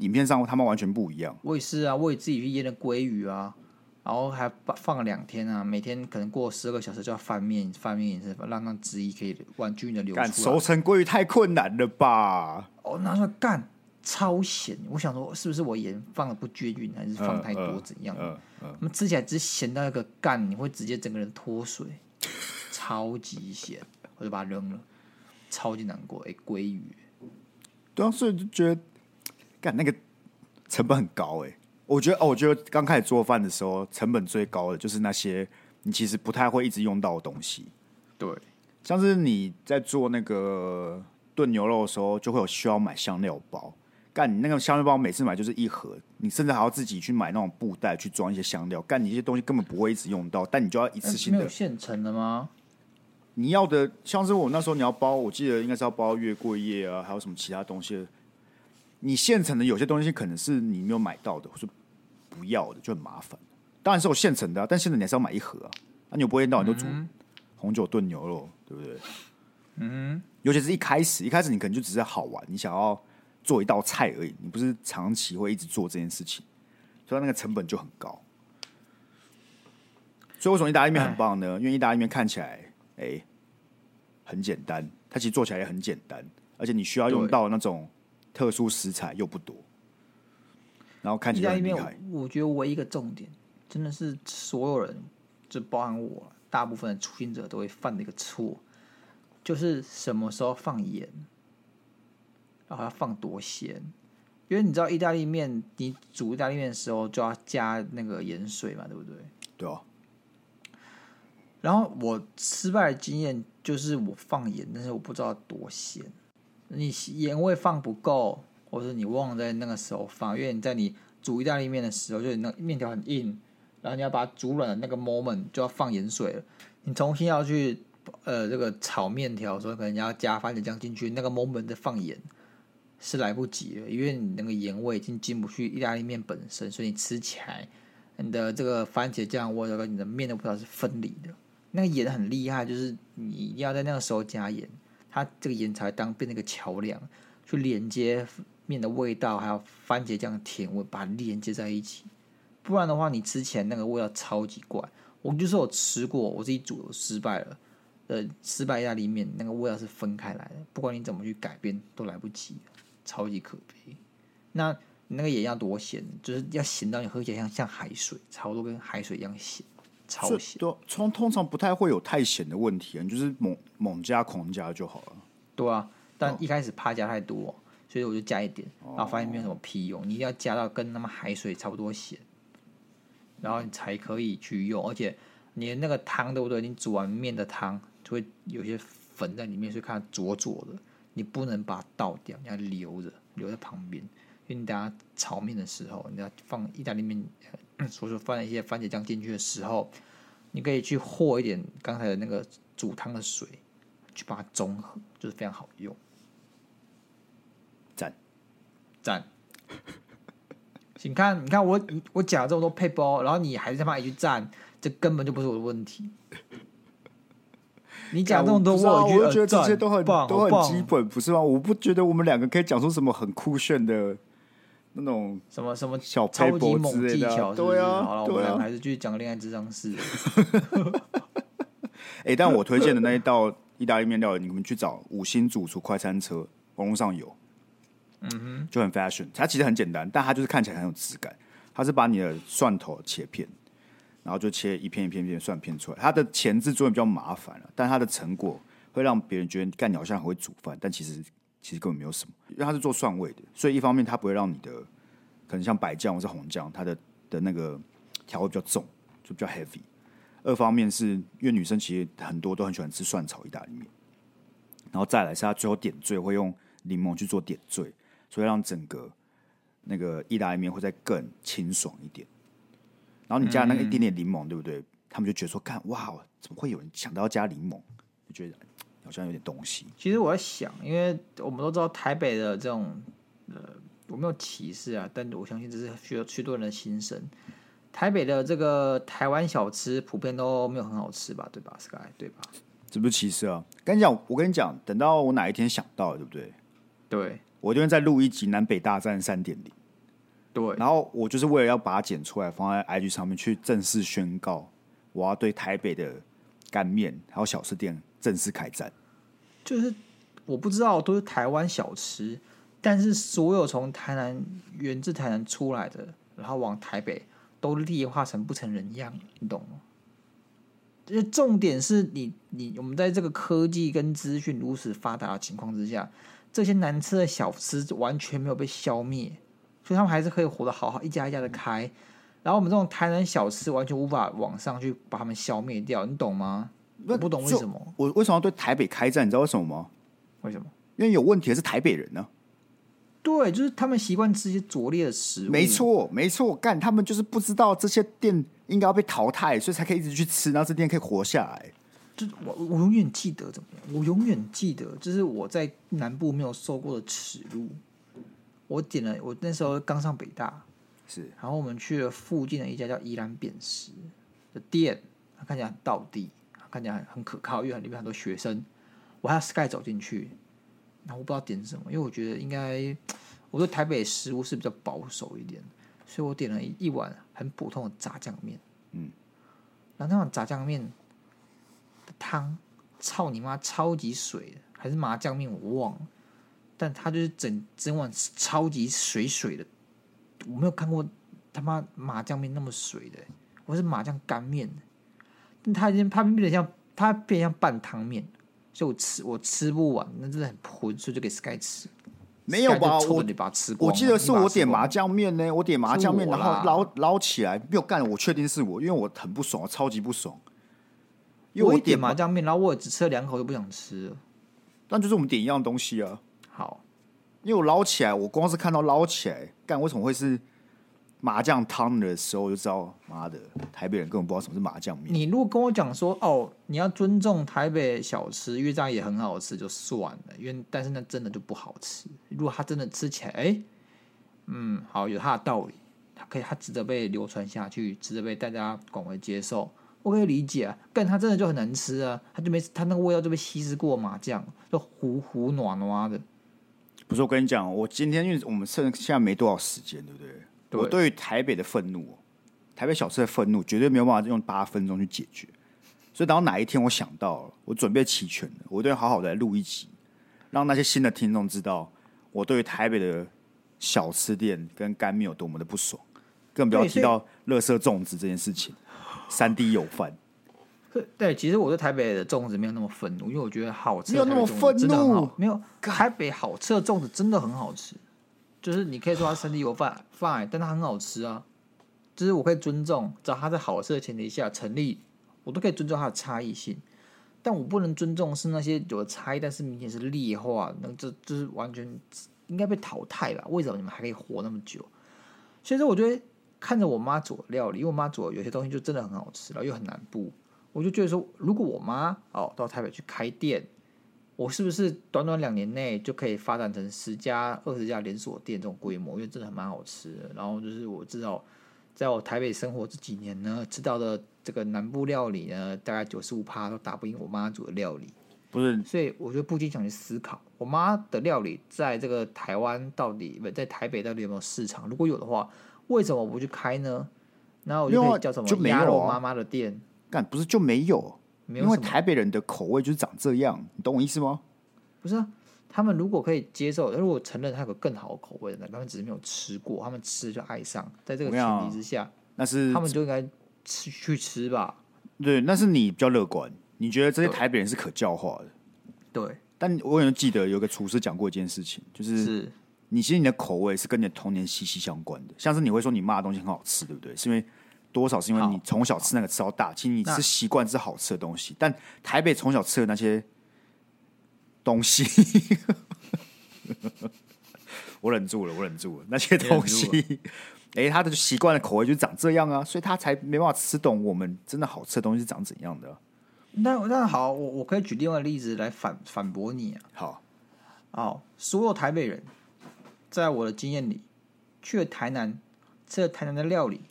影片上他们完全不一样。
我也是啊，我也自己去腌了鲑鱼啊，然后还放了两天啊，每天可能过十二个小时就要翻面，翻面也是让让汁液可以完全的流出来。
熟成鲑鱼太困难了吧？
哦，拿出来干，超咸。我想说，是不是我盐放的不均匀，还是放太多怎样？
嗯嗯，
那么吃起来只咸到一个干，你会直接整个人脱水，超级咸，我就把它扔了，超级难过。哎，鲑鱼，
对啊，所以就觉得干那个成本很高哎。我觉得哦，我觉得刚开始做饭的时候，成本最高的就是那些你其实不太会一直用到的东西。
对，
像是你在做那个炖牛肉的时候，就会有需要买香料包。干你那个香料包，每次买就是一盒，你甚至还要自己去买那种布袋去装一些香料。干你一些东西根本不会一直用到，但你就要一次性的。
没有现成的吗？
你要的像是我那时候你要包，我记得应该是要包月桂叶啊，还有什么其他东西。你现成的有些东西可能是你没有买到的，或是。不要的就很麻烦，当然是有现成的，啊，但现在你还是要买一盒啊。那、啊、你又不会到你都煮红酒炖牛肉，对不对？
嗯，
尤其是一开始，一开始你可能就只是好玩，你想要做一道菜而已，你不是长期会一直做这件事情，所以那个成本就很高。所以为什么意大利面很棒呢？因为意大利面看起来哎、欸、很简单，它其实做起来也很简单，而且你需要用到那种特殊食材又不多。然后看起来很厉害。
我觉得唯一一个重点，真的是所有人，就包含我，大部分的初心者都会犯的一个错，就是什么时候放盐，然后要放多咸。因为你知道意大利面，你煮意大利面的时候就要加那个盐水嘛，对不对？
对啊。
然后我失败的经验就是我放盐，但是我不知道多咸，你盐味放不够。或者你忘在那个时候放，因为你在你煮意大利面的时候，就是那面条很硬，然后你要把它煮软的那个 moment 就要放盐水了。你重新要去呃这个炒面条的时候，可能你要加番茄酱进去，那个 moment 再放盐是来不及了，因为你那个盐味已经进不去意大利面本身，所以你吃起来你的这个番茄酱味跟你的面的味道是分离的。那个盐很厉害，就是你一定要在那个时候加盐，它这个盐才当变成一个桥梁去连接。面的味道还有番茄酱的甜味，把它连接在一起，不然的话，你吃起来那个味道超级怪。我就是我吃过，我自己煮失败了，呃，失败意大利面那个味道是分开来的，不管你怎么去改变都来不及，超级可悲。那你那个盐要多咸？就是要咸到你喝起来像像海水，差不多跟海水一样咸，超咸。
对，通通常不太会有太咸的问题，你就是猛猛加狂加就好了。
对啊，但一开始怕加太多。所以我就加一点，然后发现没有什么屁用。你一定要加到跟他们海水差不多咸，然后你才可以去用。而且你的那个汤对不对？你煮完面的汤就会有些粉在里面，所以看浊浊的。你不能把它倒掉，你要留着，留在旁边。因为你等下炒面的时候，你要放意大利面，所以说放一些番茄酱进去的时候，你可以去和一点刚才的那个煮汤的水，去把它中和，就是非常好用。赞赞，请看，你看我我讲了这么多配包，然后你还是他妈一句赞，这根本就不是我的问题。你讲这么多，我
觉得这些都很棒，都很基本，不是吗？我不觉得我们两个可以讲出什么很酷炫的那种
什么什么
小
超级猛技巧，
对啊，
好了，我们两个还是继续讲恋爱智商室。
哎，但我推荐的那一道意大利面料理，你们去找五星主厨快餐车，网络上有。
嗯哼，
就很 fashion。它其实很简单，但它就是看起来很有质感。它是把你的蒜头切片，然后就切一片一片一片蒜片出来。它的前置作业比较麻烦了，但它的成果会让别人觉得干你好像很会煮饭，但其实其实根本没有什么。因为它是做蒜味的，所以一方面它不会让你的可能像白酱或是红酱，它的的那个调味比较重，就比较 heavy。二方面是因为女生其实很多都很喜欢吃蒜炒意大利面，然后再来是它最后点缀会用柠檬去做点缀。所以让整个那个意大利面会再更清爽一点，然后你加那个一点点柠檬，嗯、对不对？他们就觉得说，看哇，怎么会有人想到要加柠檬？就觉得好像有点东西。
其实我在想，因为我们都知道台北的这种呃，我没有歧视啊，但我相信这是需要许多人的心声。台北的这个台湾小吃普遍都没有很好吃吧？对吧，Sky？对吧？
这不是歧视啊！跟你讲，我跟你讲，等到我哪一天想到了，对不对？
对。
我就会再录一集南北大战三点零，
对，
然后我就是为了要把它剪出来放在 IG 上面去正式宣告，我要对台北的干面还有小吃店正式开战。
就是我不知道都是台湾小吃，但是所有从台南源自台南出来的，然后往台北都劣化成不成人样，你懂吗？这重点是你你我们在这个科技跟资讯如此发达的情况之下，这些难吃的小吃完全没有被消灭，所以他们还是可以活得好好，一家一家的开。然后我们这种台南小吃完全无法往上去把他们消灭掉，你懂吗？我不懂为什么？
我为什么要对台北开战？你知道为什么吗？
为什么？
因为有问题的是台北人呢、啊。
对，就是他们习惯吃一些拙劣的食物。
没错，没错，干他们就是不知道这些店应该要被淘汰，所以才可以一直去吃，然后这店可以活下来。
就我，我永远记得怎么样？我永远记得，就是我在南部没有受过的耻辱。我点了，我那时候刚上北大，
是，
然后我们去了附近的一家叫宜兰扁食的店，它看起来很道地，看起来很很可靠，因为里面很多学生。我还要 Sky 走进去。然后我不知道点什么，因为我觉得应该我对台北食物是比较保守一点，所以我点了一碗很普通的炸酱面。嗯，然后那碗炸酱面的汤，操你妈，超级水的，还是麻酱面我忘了，但它就是整整碗超级水水的，我没有看过他妈麻酱面那么水的，我是麻酱干面，但它已经它变得像它变像半汤面。所以我吃我吃不完，那真的很破，所以就给 Sky 吃。
没有吧？
我你把它吃光。
我记得是我点麻酱面呢，我点麻酱面，然后捞捞起来没有干，我确定是我，因为我很不爽，我超级不爽。
因为我点麻酱面，然后我只吃了两口就不想吃了。
但就是我们点一样东西啊。
好，
因为我捞起来，我光是看到捞起来，干为什么会是？麻酱汤的时候就知道，妈的，台北人根本不知道什么是麻酱面。
你如果跟我讲说，哦，你要尊重台北小吃，因为这样也很好吃，就算了。因为但是那真的就不好吃。如果它真的吃起来，哎，嗯，好，有它的道理，它可以，它值得被流传下去，值得被大家广为接受，我可以理解啊。但它真的就很难吃啊，它就没，它那个味道就被稀释过麻酱，就糊糊暖暖的。
不是，我跟你讲，我今天因为我们剩现在没多少时间，对不对？对我对于台北的愤怒，台北小吃的愤怒，绝对没有办法用八分钟去解决。所以，等到哪一天我想到了，我准备齐全了，我都要好好的来录一集，让那些新的听众知道，我对于台北的小吃店跟干面有多么的不爽。更不要提到垃圾粽子这件事情，三 D 有饭。
对，其实我对台北的粽子没有那么愤怒，因为我觉得好吃的
没有那么愤怒，
没有台北好吃的粽子真的很好吃。就是你可以说它三 D 油饭饭但它很好吃啊。就是我可以尊重，只要它在好吃的前提下成立，我都可以尊重它的差异性。但我不能尊重是那些有差异，但是明显是劣化，那这就是完全应该被淘汰了。为什么你们还可以活那么久？所以说，我觉得看着我妈做料理，因为我妈做有些东西就真的很好吃，然后又很难不，我就觉得说，如果我妈哦到台北去开店。我是不是短短两年内就可以发展成十家、二十家连锁店这种规模？因为真的还蛮好吃的。然后就是我知道，在我台北生活这几年呢，吃到的这个南部料理呢，大概九十五趴都打不赢我妈煮的料理。
不是，
所以我就不禁想去思考，我妈的料理在这个台湾到底不在台北到底有没有市场？如果有的话，为什么我不去开呢？然后我就可以叫什么鸭肉妈妈的店？
干不是就没有？因为台北人的口味就是长这样，你懂我意思吗？
不是啊，他们如果可以接受，如果承认他有个更好的口味的，他们只是没有吃过，他们吃就爱上，在这个前提之下，
那是
他们就应该吃去吃吧。
对，那是你比较乐观，你觉得这些台北人是可教化的。
对，
但我有记得有个厨师讲过一件事情，就是，是你其实你的口味是跟你的童年息息相关的，像是你会说你妈的东西很好吃，对不对？是因为多少是因为你从小吃那个吃到大，其实你吃习惯是好吃的东西。但台北从小吃的那些东西，我忍住了，我忍住了。那些东西，哎、欸，他的习惯的口味就长这样啊，所以他才没办法吃懂我们真的好吃的东西是长怎样的、啊。
那那好，我我可以举另外一个例子来反反驳你啊。
好，
哦，所有台北人，在我的经验里，去了台南吃了台南的料理。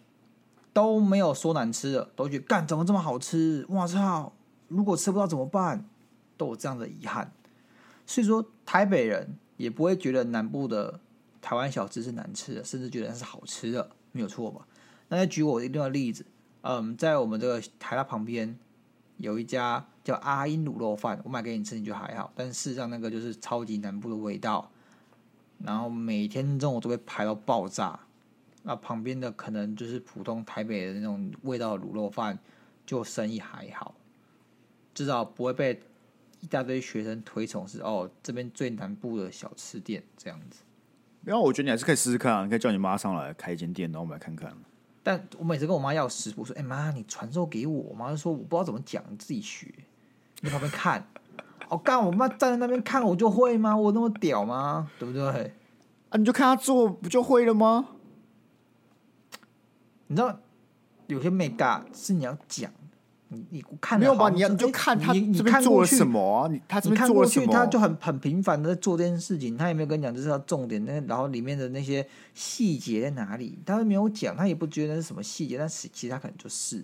都没有说难吃的，都觉得干怎么这么好吃？我操！如果吃不到怎么办？都有这样的遗憾。所以说，台北人也不会觉得南部的台湾小吃是难吃的，甚至觉得它是好吃的，没有错吧？那再举我另外一个例子，嗯，在我们这个台大旁边有一家叫阿英卤肉饭，我买给你吃你就还好，但事实上那个就是超级南部的味道。然后每天中午都被排到爆炸。那旁边的可能就是普通台北的那种味道的卤肉饭，就生意还好，至少不会被一大堆学生推崇是哦，这边最南部的小吃店这样子。
然后我觉得你还是可以试试看啊，你可以叫你妈上来开一间店，然后我们来看看。
但我每次跟我妈要食谱，说：“哎、欸、妈，你传授给我。”我妈就说：“我不知道怎么讲，你自己学。”你旁边看，哦，干我妈站在那边看，我就会吗？我那么屌吗？对不对？
啊，你就看她做，不就会了吗？
你知道有些美嘎是你要讲，你你看
没有吧？你要你就看他这边做了什么啊？你他这边做了什么？
他就很很频繁的在做这件事情，他也没有跟你讲这是他重点，那然后里面的那些细节在哪里，他都没有讲，他也不觉得是什么细节，但是其实他可能就是。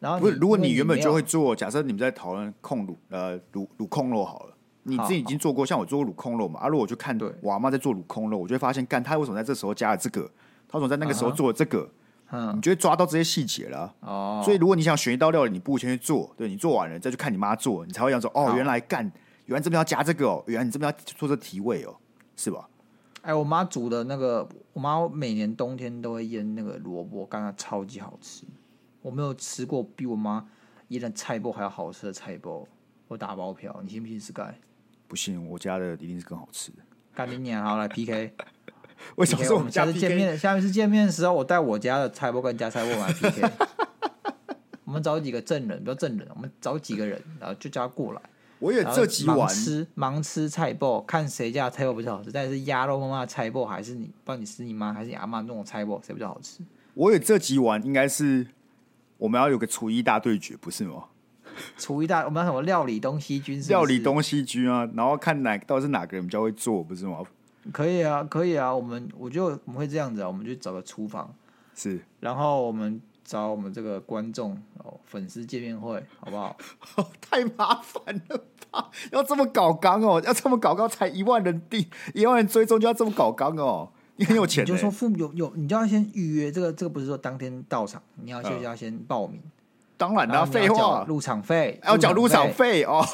然后
不是，如果你原本就会做，假设你们在讨论控卤呃卤卤控肉好了，你自己已经做过，像我做过卤控肉嘛，啊，如果我就看对我阿妈在做卤控肉，我就会发现，干他为什么在这时候加了这个，他为什么在那个时候做了这个。嗯，你就会抓到这些细节了哦。所以如果你想选一道料理，你不如先去做，对，你做完了再去看你妈做，你才会想说哦，原来干，原来这边要加这个哦，原来你这边要做这提味哦，是吧？
哎，我妈煮的那个，我妈每年冬天都会腌那个萝卜干，它超级好吃。我没有吃过比我妈腌的菜脯还要好吃的菜包，我打包票，你信不信？Sky？
不信，我家的一定是更好吃的。
干明年，好来 PK。
为什么是我们
下次见面？下一次见面的时候，我带我家的菜包跟家菜包来 PK。我们找几个证人，不要证人，我们找几个人，然后就叫他过来。
我也这几碗
盲吃盲吃菜包，看谁家的菜包比较好吃。但是鸭肉妈妈的菜包，还是你不知道你是你妈还是你阿妈弄的菜包，谁比较好吃？
我也这几碗，应该是我们要有个厨艺大对决，不是吗？
厨艺大，我们要什么料理东西军是是？
料理东西军啊，然后看哪到底是哪个人比较会做，不是吗？
可以啊，可以啊，我们我就我们会这样子啊，我们就找个厨房，
是，
然后我们找我们这个观众哦，粉丝见面会，好不好？
太麻烦了吧？要这么搞刚哦，要这么搞刚才一万人订，一万人追踪就要这么搞刚哦，你很有钱，
你就说父母有有，你就要先预约这个，这个不是说当天到场，你要先要先报名，
当然啦，废话，
入场费
要缴入场费哦，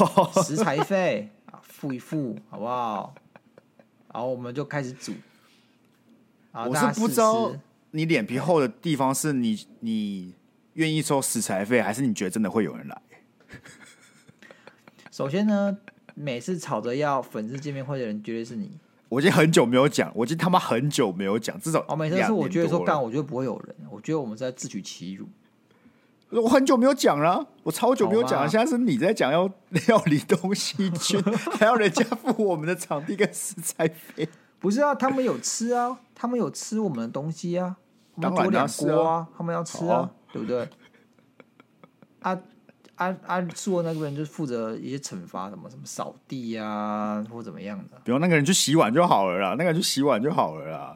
食材费啊，付一付，好不好？然后我们就开始煮。
我是不知道你脸皮厚的地方是你你愿意收食材费，还是你觉得真的会有人来？
首先呢，每次吵着要粉丝见面会的人绝对是你。
我已经很久没有讲，我已经他妈很久没有讲，至少
哦，每次是我觉得说干，我觉得不会有人，我觉得我们是在自取其辱。
我很久没有讲了，我超久没有讲了。现在是你在讲要 料理东西去，还要人家付我们的场地跟食材费。
不是啊，他们有吃啊，他们有吃我们的东西啊。
当然要吃啊，
他们要吃啊，对不对？啊啊啊！说那个人就是负责一些惩罚，什么什么扫地啊，或怎么样的。
比如那个人去洗碗就好了啦，那个人去洗碗就好了啦。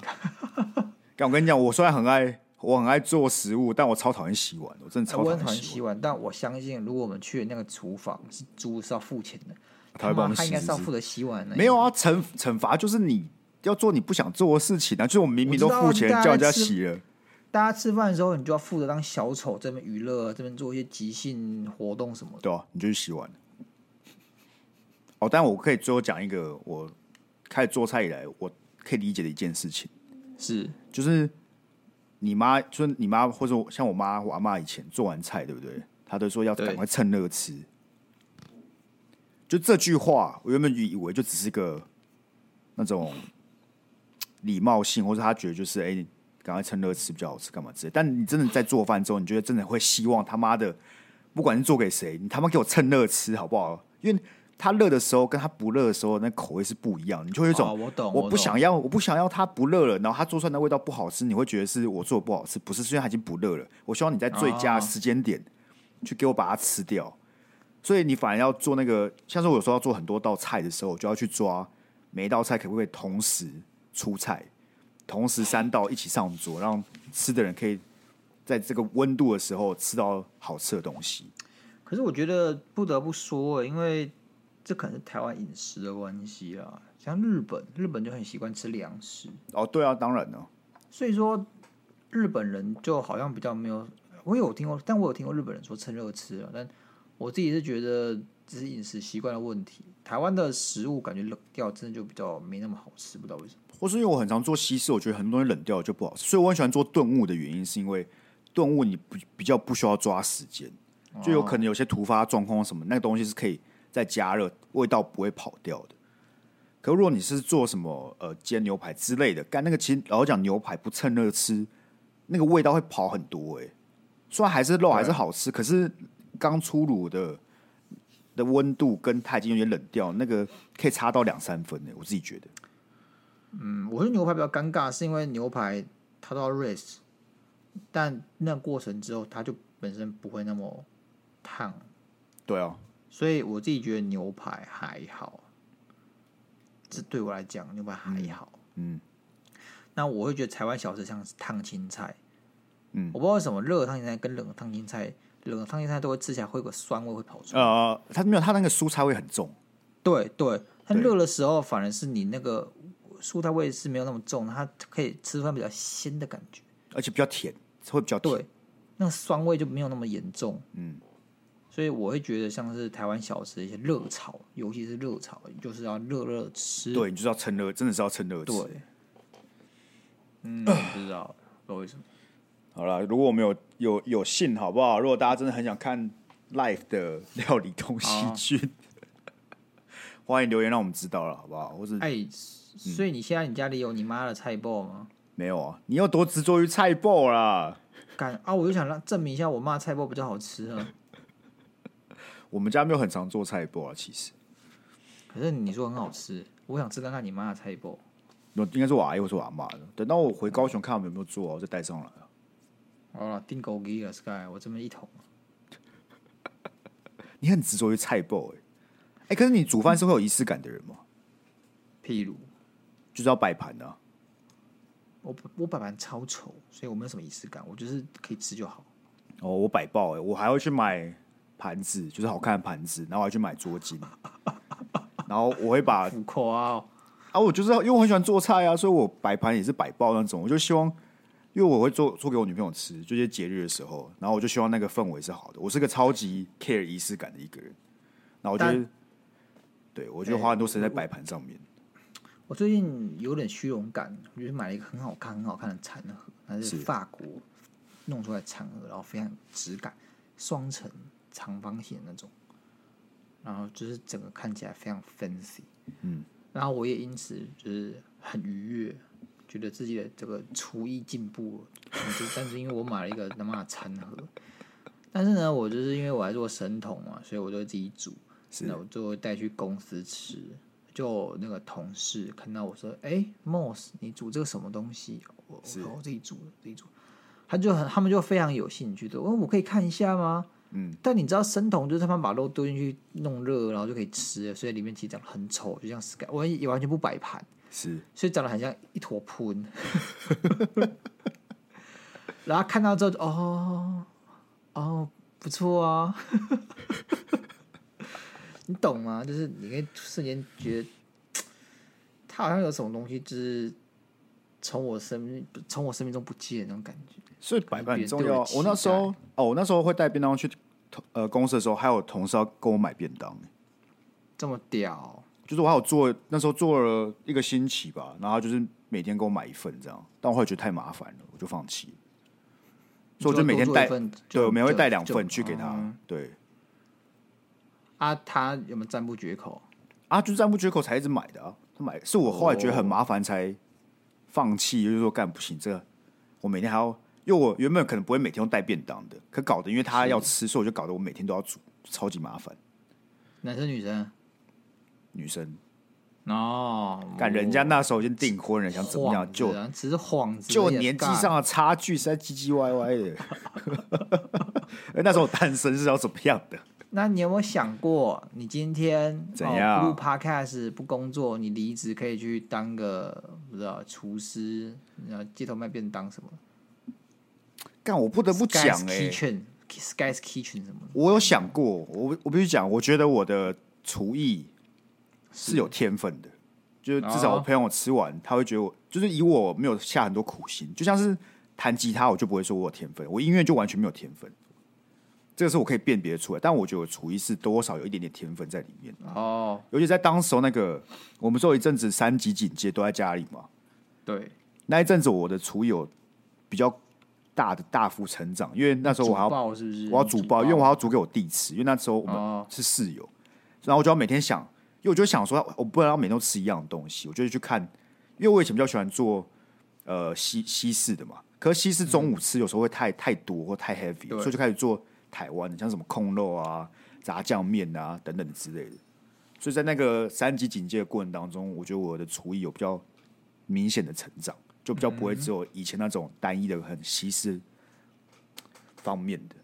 但我跟你讲，我虽然很爱。我很爱做食物，但我超讨厌洗碗。我真的超讨厌洗，
洗碗。但我相信，如果我们去的那个厨房是租是要付钱的，
他会帮我们洗。
他应该是要负责洗碗的。
没有啊，惩惩罚就是你要做你不想做的事情啊。就是我们明明都付钱叫人家洗了。
大家吃饭的时候，你就要负责当小丑，这边娱乐，这边做一些即兴活动什么的。
对啊，你就去洗碗。哦，但我可以最后讲一个我开始做菜以来我可以理解的一件事情，
是
就是。你妈就是你妈，或者像我妈、我阿妈以前做完菜，对不对？她都说要赶快趁热吃。就这句话，我原本以为就只是个那种礼貌性，或者他觉得就是哎，赶快趁热吃比较好吃，干嘛之类。但你真的在做饭之后，你觉得真的会希望他妈的，不管是做给谁，你他妈给我趁热吃好不好？因为。它热的时候跟它不热的时候，那口味是不一样。你就会有一种，
我懂，
我不想要，我不想要它不热了，然后它做出来的味道不好吃，你会觉得是我做的不好吃，不是，虽然它已经不热了。我希望你在最佳时间点去给我把它吃掉。所以你反而要做那个，像是我有时候要做很多道菜的时候，我就要去抓每一道菜可不可以同时出菜，同时三道一起上桌，让吃的人可以在这个温度的时候吃到好吃的东西。
可是我觉得不得不说，因为。这可能是台湾饮食的关系啊，像日本，日本就很习惯吃粮食。
哦，对啊，当然了。
所以说，日本人就好像比较没有，我有听过，但我有听过日本人说趁热吃啊，但我自己是觉得只是饮食习惯的问题。台湾的食物感觉冷掉，真的就比较没那么好吃，不知道为什么。
或是因为我很常做西式，我觉得很多东西冷掉就不好吃，所以我很喜欢做炖物的原因，是因为炖物你不比较不需要抓时间，就有可能有些突发状况什么，那个东西是可以再加热，味道不会跑掉的。可如果你是做什么呃煎牛排之类的，干那个其实老实讲牛排不趁热吃，那个味道会跑很多哎、欸。虽然还是肉还是好吃，可是刚出炉的的温度跟它已经有点冷掉，那个可以差到两三分呢、欸。我自己觉得。
嗯，我觉得牛排比较尴尬，是因为牛排它都要 rest，但那个过程之后它就本身不会那么烫。
对啊，
所以我自己觉得牛排还好。这对我来讲，牛排还好。
嗯，嗯，
那我会觉得台湾小吃像是烫青菜。
嗯，
我不知道为什么热的烫青菜跟冷的烫青菜，冷的烫青菜都会吃起来会有个酸味会跑出来。
呃，它没有，它那个蔬菜味很重。
对对，它热的时候反而是你那个蔬菜味是没有那么重，它可以吃出来比较鲜的感觉，
而且比较甜，会比较甜。
对，那个酸味就没有那么严重。
嗯。
所以我会觉得像是台湾小吃的一些热炒，尤其是热炒，就是要热热吃。
对，你就是要趁热，真的是要趁热吃。
对，嗯，不知道不知道为什么。
好了，如果我们有有有幸，好不好？如果大家真的很想看 live 的 料理东西剧，欢迎留言让我们知道了，好不好？或是
哎，所以你现在你家里有你妈的菜脯吗？
没有啊，你又多执着于菜脯啦？
干啊！我就想让证明一下，我妈的菜脯比较好吃啊。
我们家没有很常做菜包啊，其实。
可是你说很好吃，我想吃看看你妈的菜脯。
应该是我阿姨或是我阿妈的。等到我回高雄看我们有没有做，我再带上来。
好了，订购机了，Sky，我这么一桶。
你很执着于菜包哎，哎，可是你煮饭是会有仪式感的人吗？
譬如，
就是要摆盘的。
我我摆盘超丑，所以我没有什么仪式感，我就是可以吃就好。
哦，我摆爆哎，我还会去买。盘子就是好看的盘子，然后我还去买桌巾，然后我会把
浮夸啊，
我就是因为我很喜欢做菜啊，所以我摆盘也是摆爆那种。我就希望，因为我会做做给我女朋友吃，就一些节日的时候，然后我就希望那个氛围是好的。我是个超级 care 仪式感的一个人，然后我觉得，对我就花很多时间在摆盘上面。
我最近有点虚荣感，我就买了一个很好看、很好看的餐盒，它是法国弄出来的餐盒，然后非常有质感，双层。长方形那种，然后就是整个看起来非常 fancy，
嗯，
然后我也因此就是很愉悦，觉得自己的这个厨艺进步了。但是因为我买了一个他妈的餐盒，但是呢，我就是因为我还做神童嘛，所以我就自己煮，那我就会带去公司吃。就那个同事看到我说：“哎，Moss，你煮这个什么东西？”我我说我自己煮的，自己煮。他就很，他们就非常有兴趣的，我说我可以看一下吗？
嗯，
但你知道生酮就是他们把肉丢进去弄热，然后就可以吃，所以里面其实长得很丑，就像 Sky，我也完全不摆盘，
是，
所以长得很像一坨喷。然后看到之后，哦哦，不错啊，你懂吗？就是你可以瞬间觉得，他好像有什么东西，就是从我生命从我生命中不见那种感觉。
所以摆盘很重要。我那时候哦，我那时候会带便当去呃公司的时候，还有同事要跟我买便当。
这么屌？
就是我还有做那时候做了一个星期吧，然后就是每天给我买一份这样，但我后来觉得太麻烦了，我就放弃。所以我就每天带，对，我每天会带两份去给他。嗯、对。
啊，他有没有赞不绝口？
啊，就是赞不绝口才一直买的啊。他买是我后来觉得很麻烦才放弃，就是说干不行，这个我每天还要。因为我原本可能不会每天都带便当的，可搞得因为他要吃，所以我就搞得我每天都要煮，超级麻烦。
男生女生？
女生。
哦，
干人家那时候已经订婚了，想怎么样？就
只是幌子，
就年纪上的差距实在唧唧歪歪的。哎 那时候我单身是要怎么样的？
那你有没有想过，你今天
怎样？
不录 Podcast 不工作，你离职可以去当个不知道厨师，然后街头卖便当什么？
但我不得不讲哎
，Sky's Kitchen 什么？
我有想过，我我必须讲，我觉得我的厨艺是有天分的，就是至少我朋友吃完，他会觉得我就是以我没有下很多苦心，就像是弹吉他，我就不会说我有天分，我音乐就完全没有天分，这个是我可以辨别出来。但我觉得我厨艺是多少有一点点天分在里面。
哦。
尤其在当时候那个，我们说有一阵子三级警戒都在家里嘛，
对，
那一阵子我的厨艺有比较大的大幅成长，因为那时候我还要
是不是？
我要煮爆，因为我还要煮给我弟吃，因为那时候我们是室友，哦、然后我就要每天想，因为我就想说，我不能让每天都吃一样的东西，我就去看，因为我以前比较喜欢做呃西西式的嘛，可是西式中午吃有时候会太太多或太 heavy，所以就开始做台湾的，像什么空肉啊、炸酱面啊等等之类的。所以在那个三级警戒的过程当中，我觉得我的厨艺有比较明显的成长。就比较不会只有以前那种单一的很西式方面的，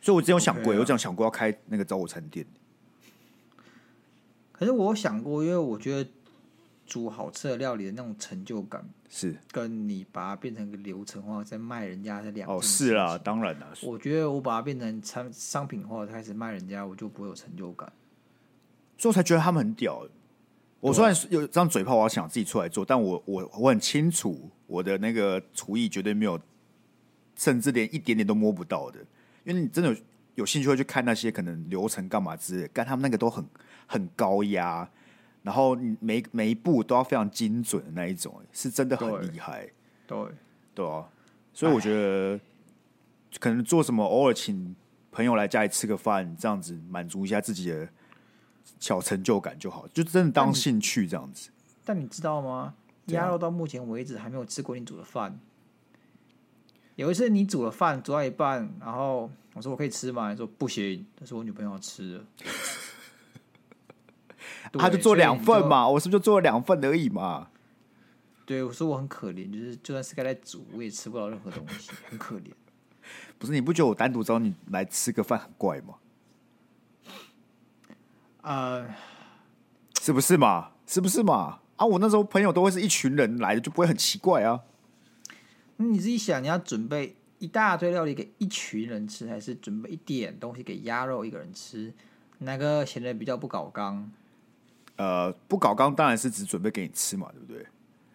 所以我之前有想过，有这样想过要开那个早午餐店。
可是我想过，因为我觉得煮好吃的料理的那种成就感，是跟你把它变成一个流程化再卖人家是两
哦，是啦，当然啦。
我觉得我把它变成产商品化开始卖人家，我就不会有成就感，
所以我才觉得他们很屌。我虽然有这张嘴炮，我要想自己出来做，但我我我很清楚，我的那个厨艺绝对没有，甚至连一点点都摸不到的。因为你真的有有兴趣会去看那些可能流程干嘛之类，干他们那个都很很高压，然后你每每一步都要非常精准的那一种，是真的很厉害。
对
对啊，所以我觉得可能做什么，偶尔请朋友来家里吃个饭，这样子满足一下自己的。小成就感就好，就真的当兴趣这样子。
但你，知道吗？鸭肉到目前为止还没有吃过你煮的饭。有一次你煮了饭，煮到一半，然后我说我可以吃吗？你说不行，但是我女朋友要吃了。
他就做两份嘛，我是不是就做了两份而已嘛？
对，我说我很可怜，就是就算是该来煮，我也吃不到任何东西，很可怜。
不是你不觉得我单独找你来吃个饭很怪吗？
呃，
是不是嘛？是不是嘛？啊，我那时候朋友都会是一群人来的，就不会很奇怪啊。
那你自己想，你要准备一大堆料理给一群人吃，还是准备一点东西给鸭肉一个人吃？哪个显得比较不搞刚？
呃，不搞刚当然是只准备给你吃嘛，对不对？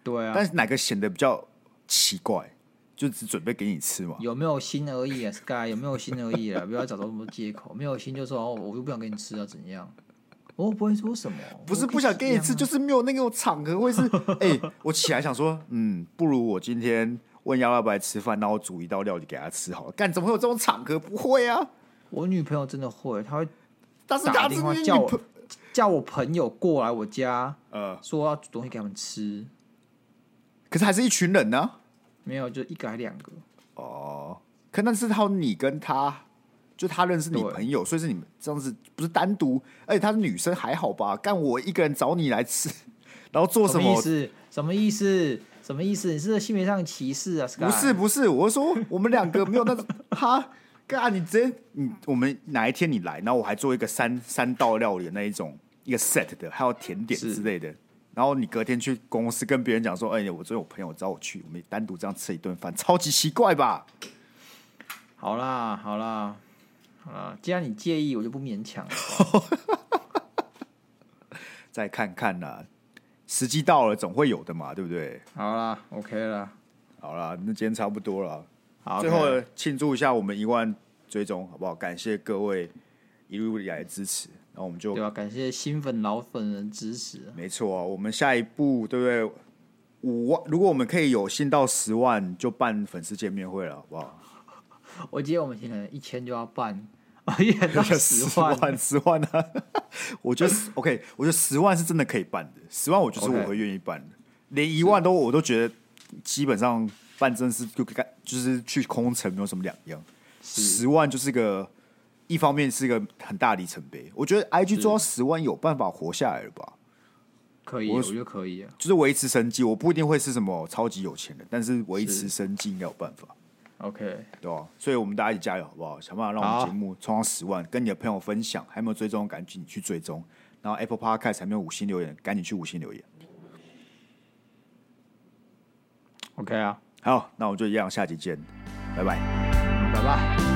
对啊。
但是哪个显得比较奇怪？就只准备给你吃嘛？
有没有心而已啊，Sky？有没有心而已啊？不要找到那么多借口。没有心就说哦，我又不想给你吃啊，怎样？我不会说什么，
不是不想给你吃，就是没有那个场合，会是 哎、欸，我起来想说，嗯，不如我今天问要不要来吃饭，那我煮一道料理给他吃好了。干，怎么会有这种场合？不会啊，
我女朋友真的会，她会，
但是打电话
叫我叫我朋友过来我家，
呃，
说要煮东西给他们吃，
可是还是一群人呢、啊，
没有，就一个还两个，
哦，可那是他你跟他。就他认识你朋友，所以是你们这样子，不是单独。而且她是女生，还好吧？干我一个人找你来吃，然后做什么？
什么意思？什么意思？什么意思？你是性别上歧视啊？
不是不是，我是说我们两个没有那种。哈，干你直接你我们哪一天你来，然后我还做一个三三道料理的那一种一个 set 的，还有甜点之类的。然后你隔天去公司跟别人讲说：“哎、欸，我昨天我朋友找我去，我们单独这样吃一顿饭，超级奇怪吧？”
好啦，好啦。啊，既然你介意，我就不勉强了。
再看看啦，时机到了，总会有的嘛，对不对？
好啦，OK 了，
好啦，那今天差不多了。
好，
最后庆祝一下我们一万追踪，好不好？感谢各位一路以来的支持，然后我们就
对吧？感谢新粉老粉的支持。
没错啊，我们下一步对不对？五万，如果我们可以有幸到十万，就办粉丝见面会了，好不好？
我记得我们可能一千就要办，啊，一千到十万，
十万，十万啊！我觉得 OK，我觉得十万是真的可以办的。十万，我就是我会愿意办的。连一万都，我都觉得基本上办正式就干，就是去空城没有什么两样。十万就是个一方面是一个很大里程碑。我觉得 IG 做到十万有办法活下来了吧？
可以，我，我觉得可以啊。
就是维持生计，我不一定会是什么超级有钱的，但是维持生计应该有办法。
OK，
对吧？所以我们大家一起加油，好不好？想办法让我们节目冲到十万，跟你的朋友分享。还没有追踪，赶紧去追踪。然后 Apple Podcast 还没有五星留言，赶紧去五星留言。
OK 啊，
好，那我们就一样，下集见，拜拜，
拜拜。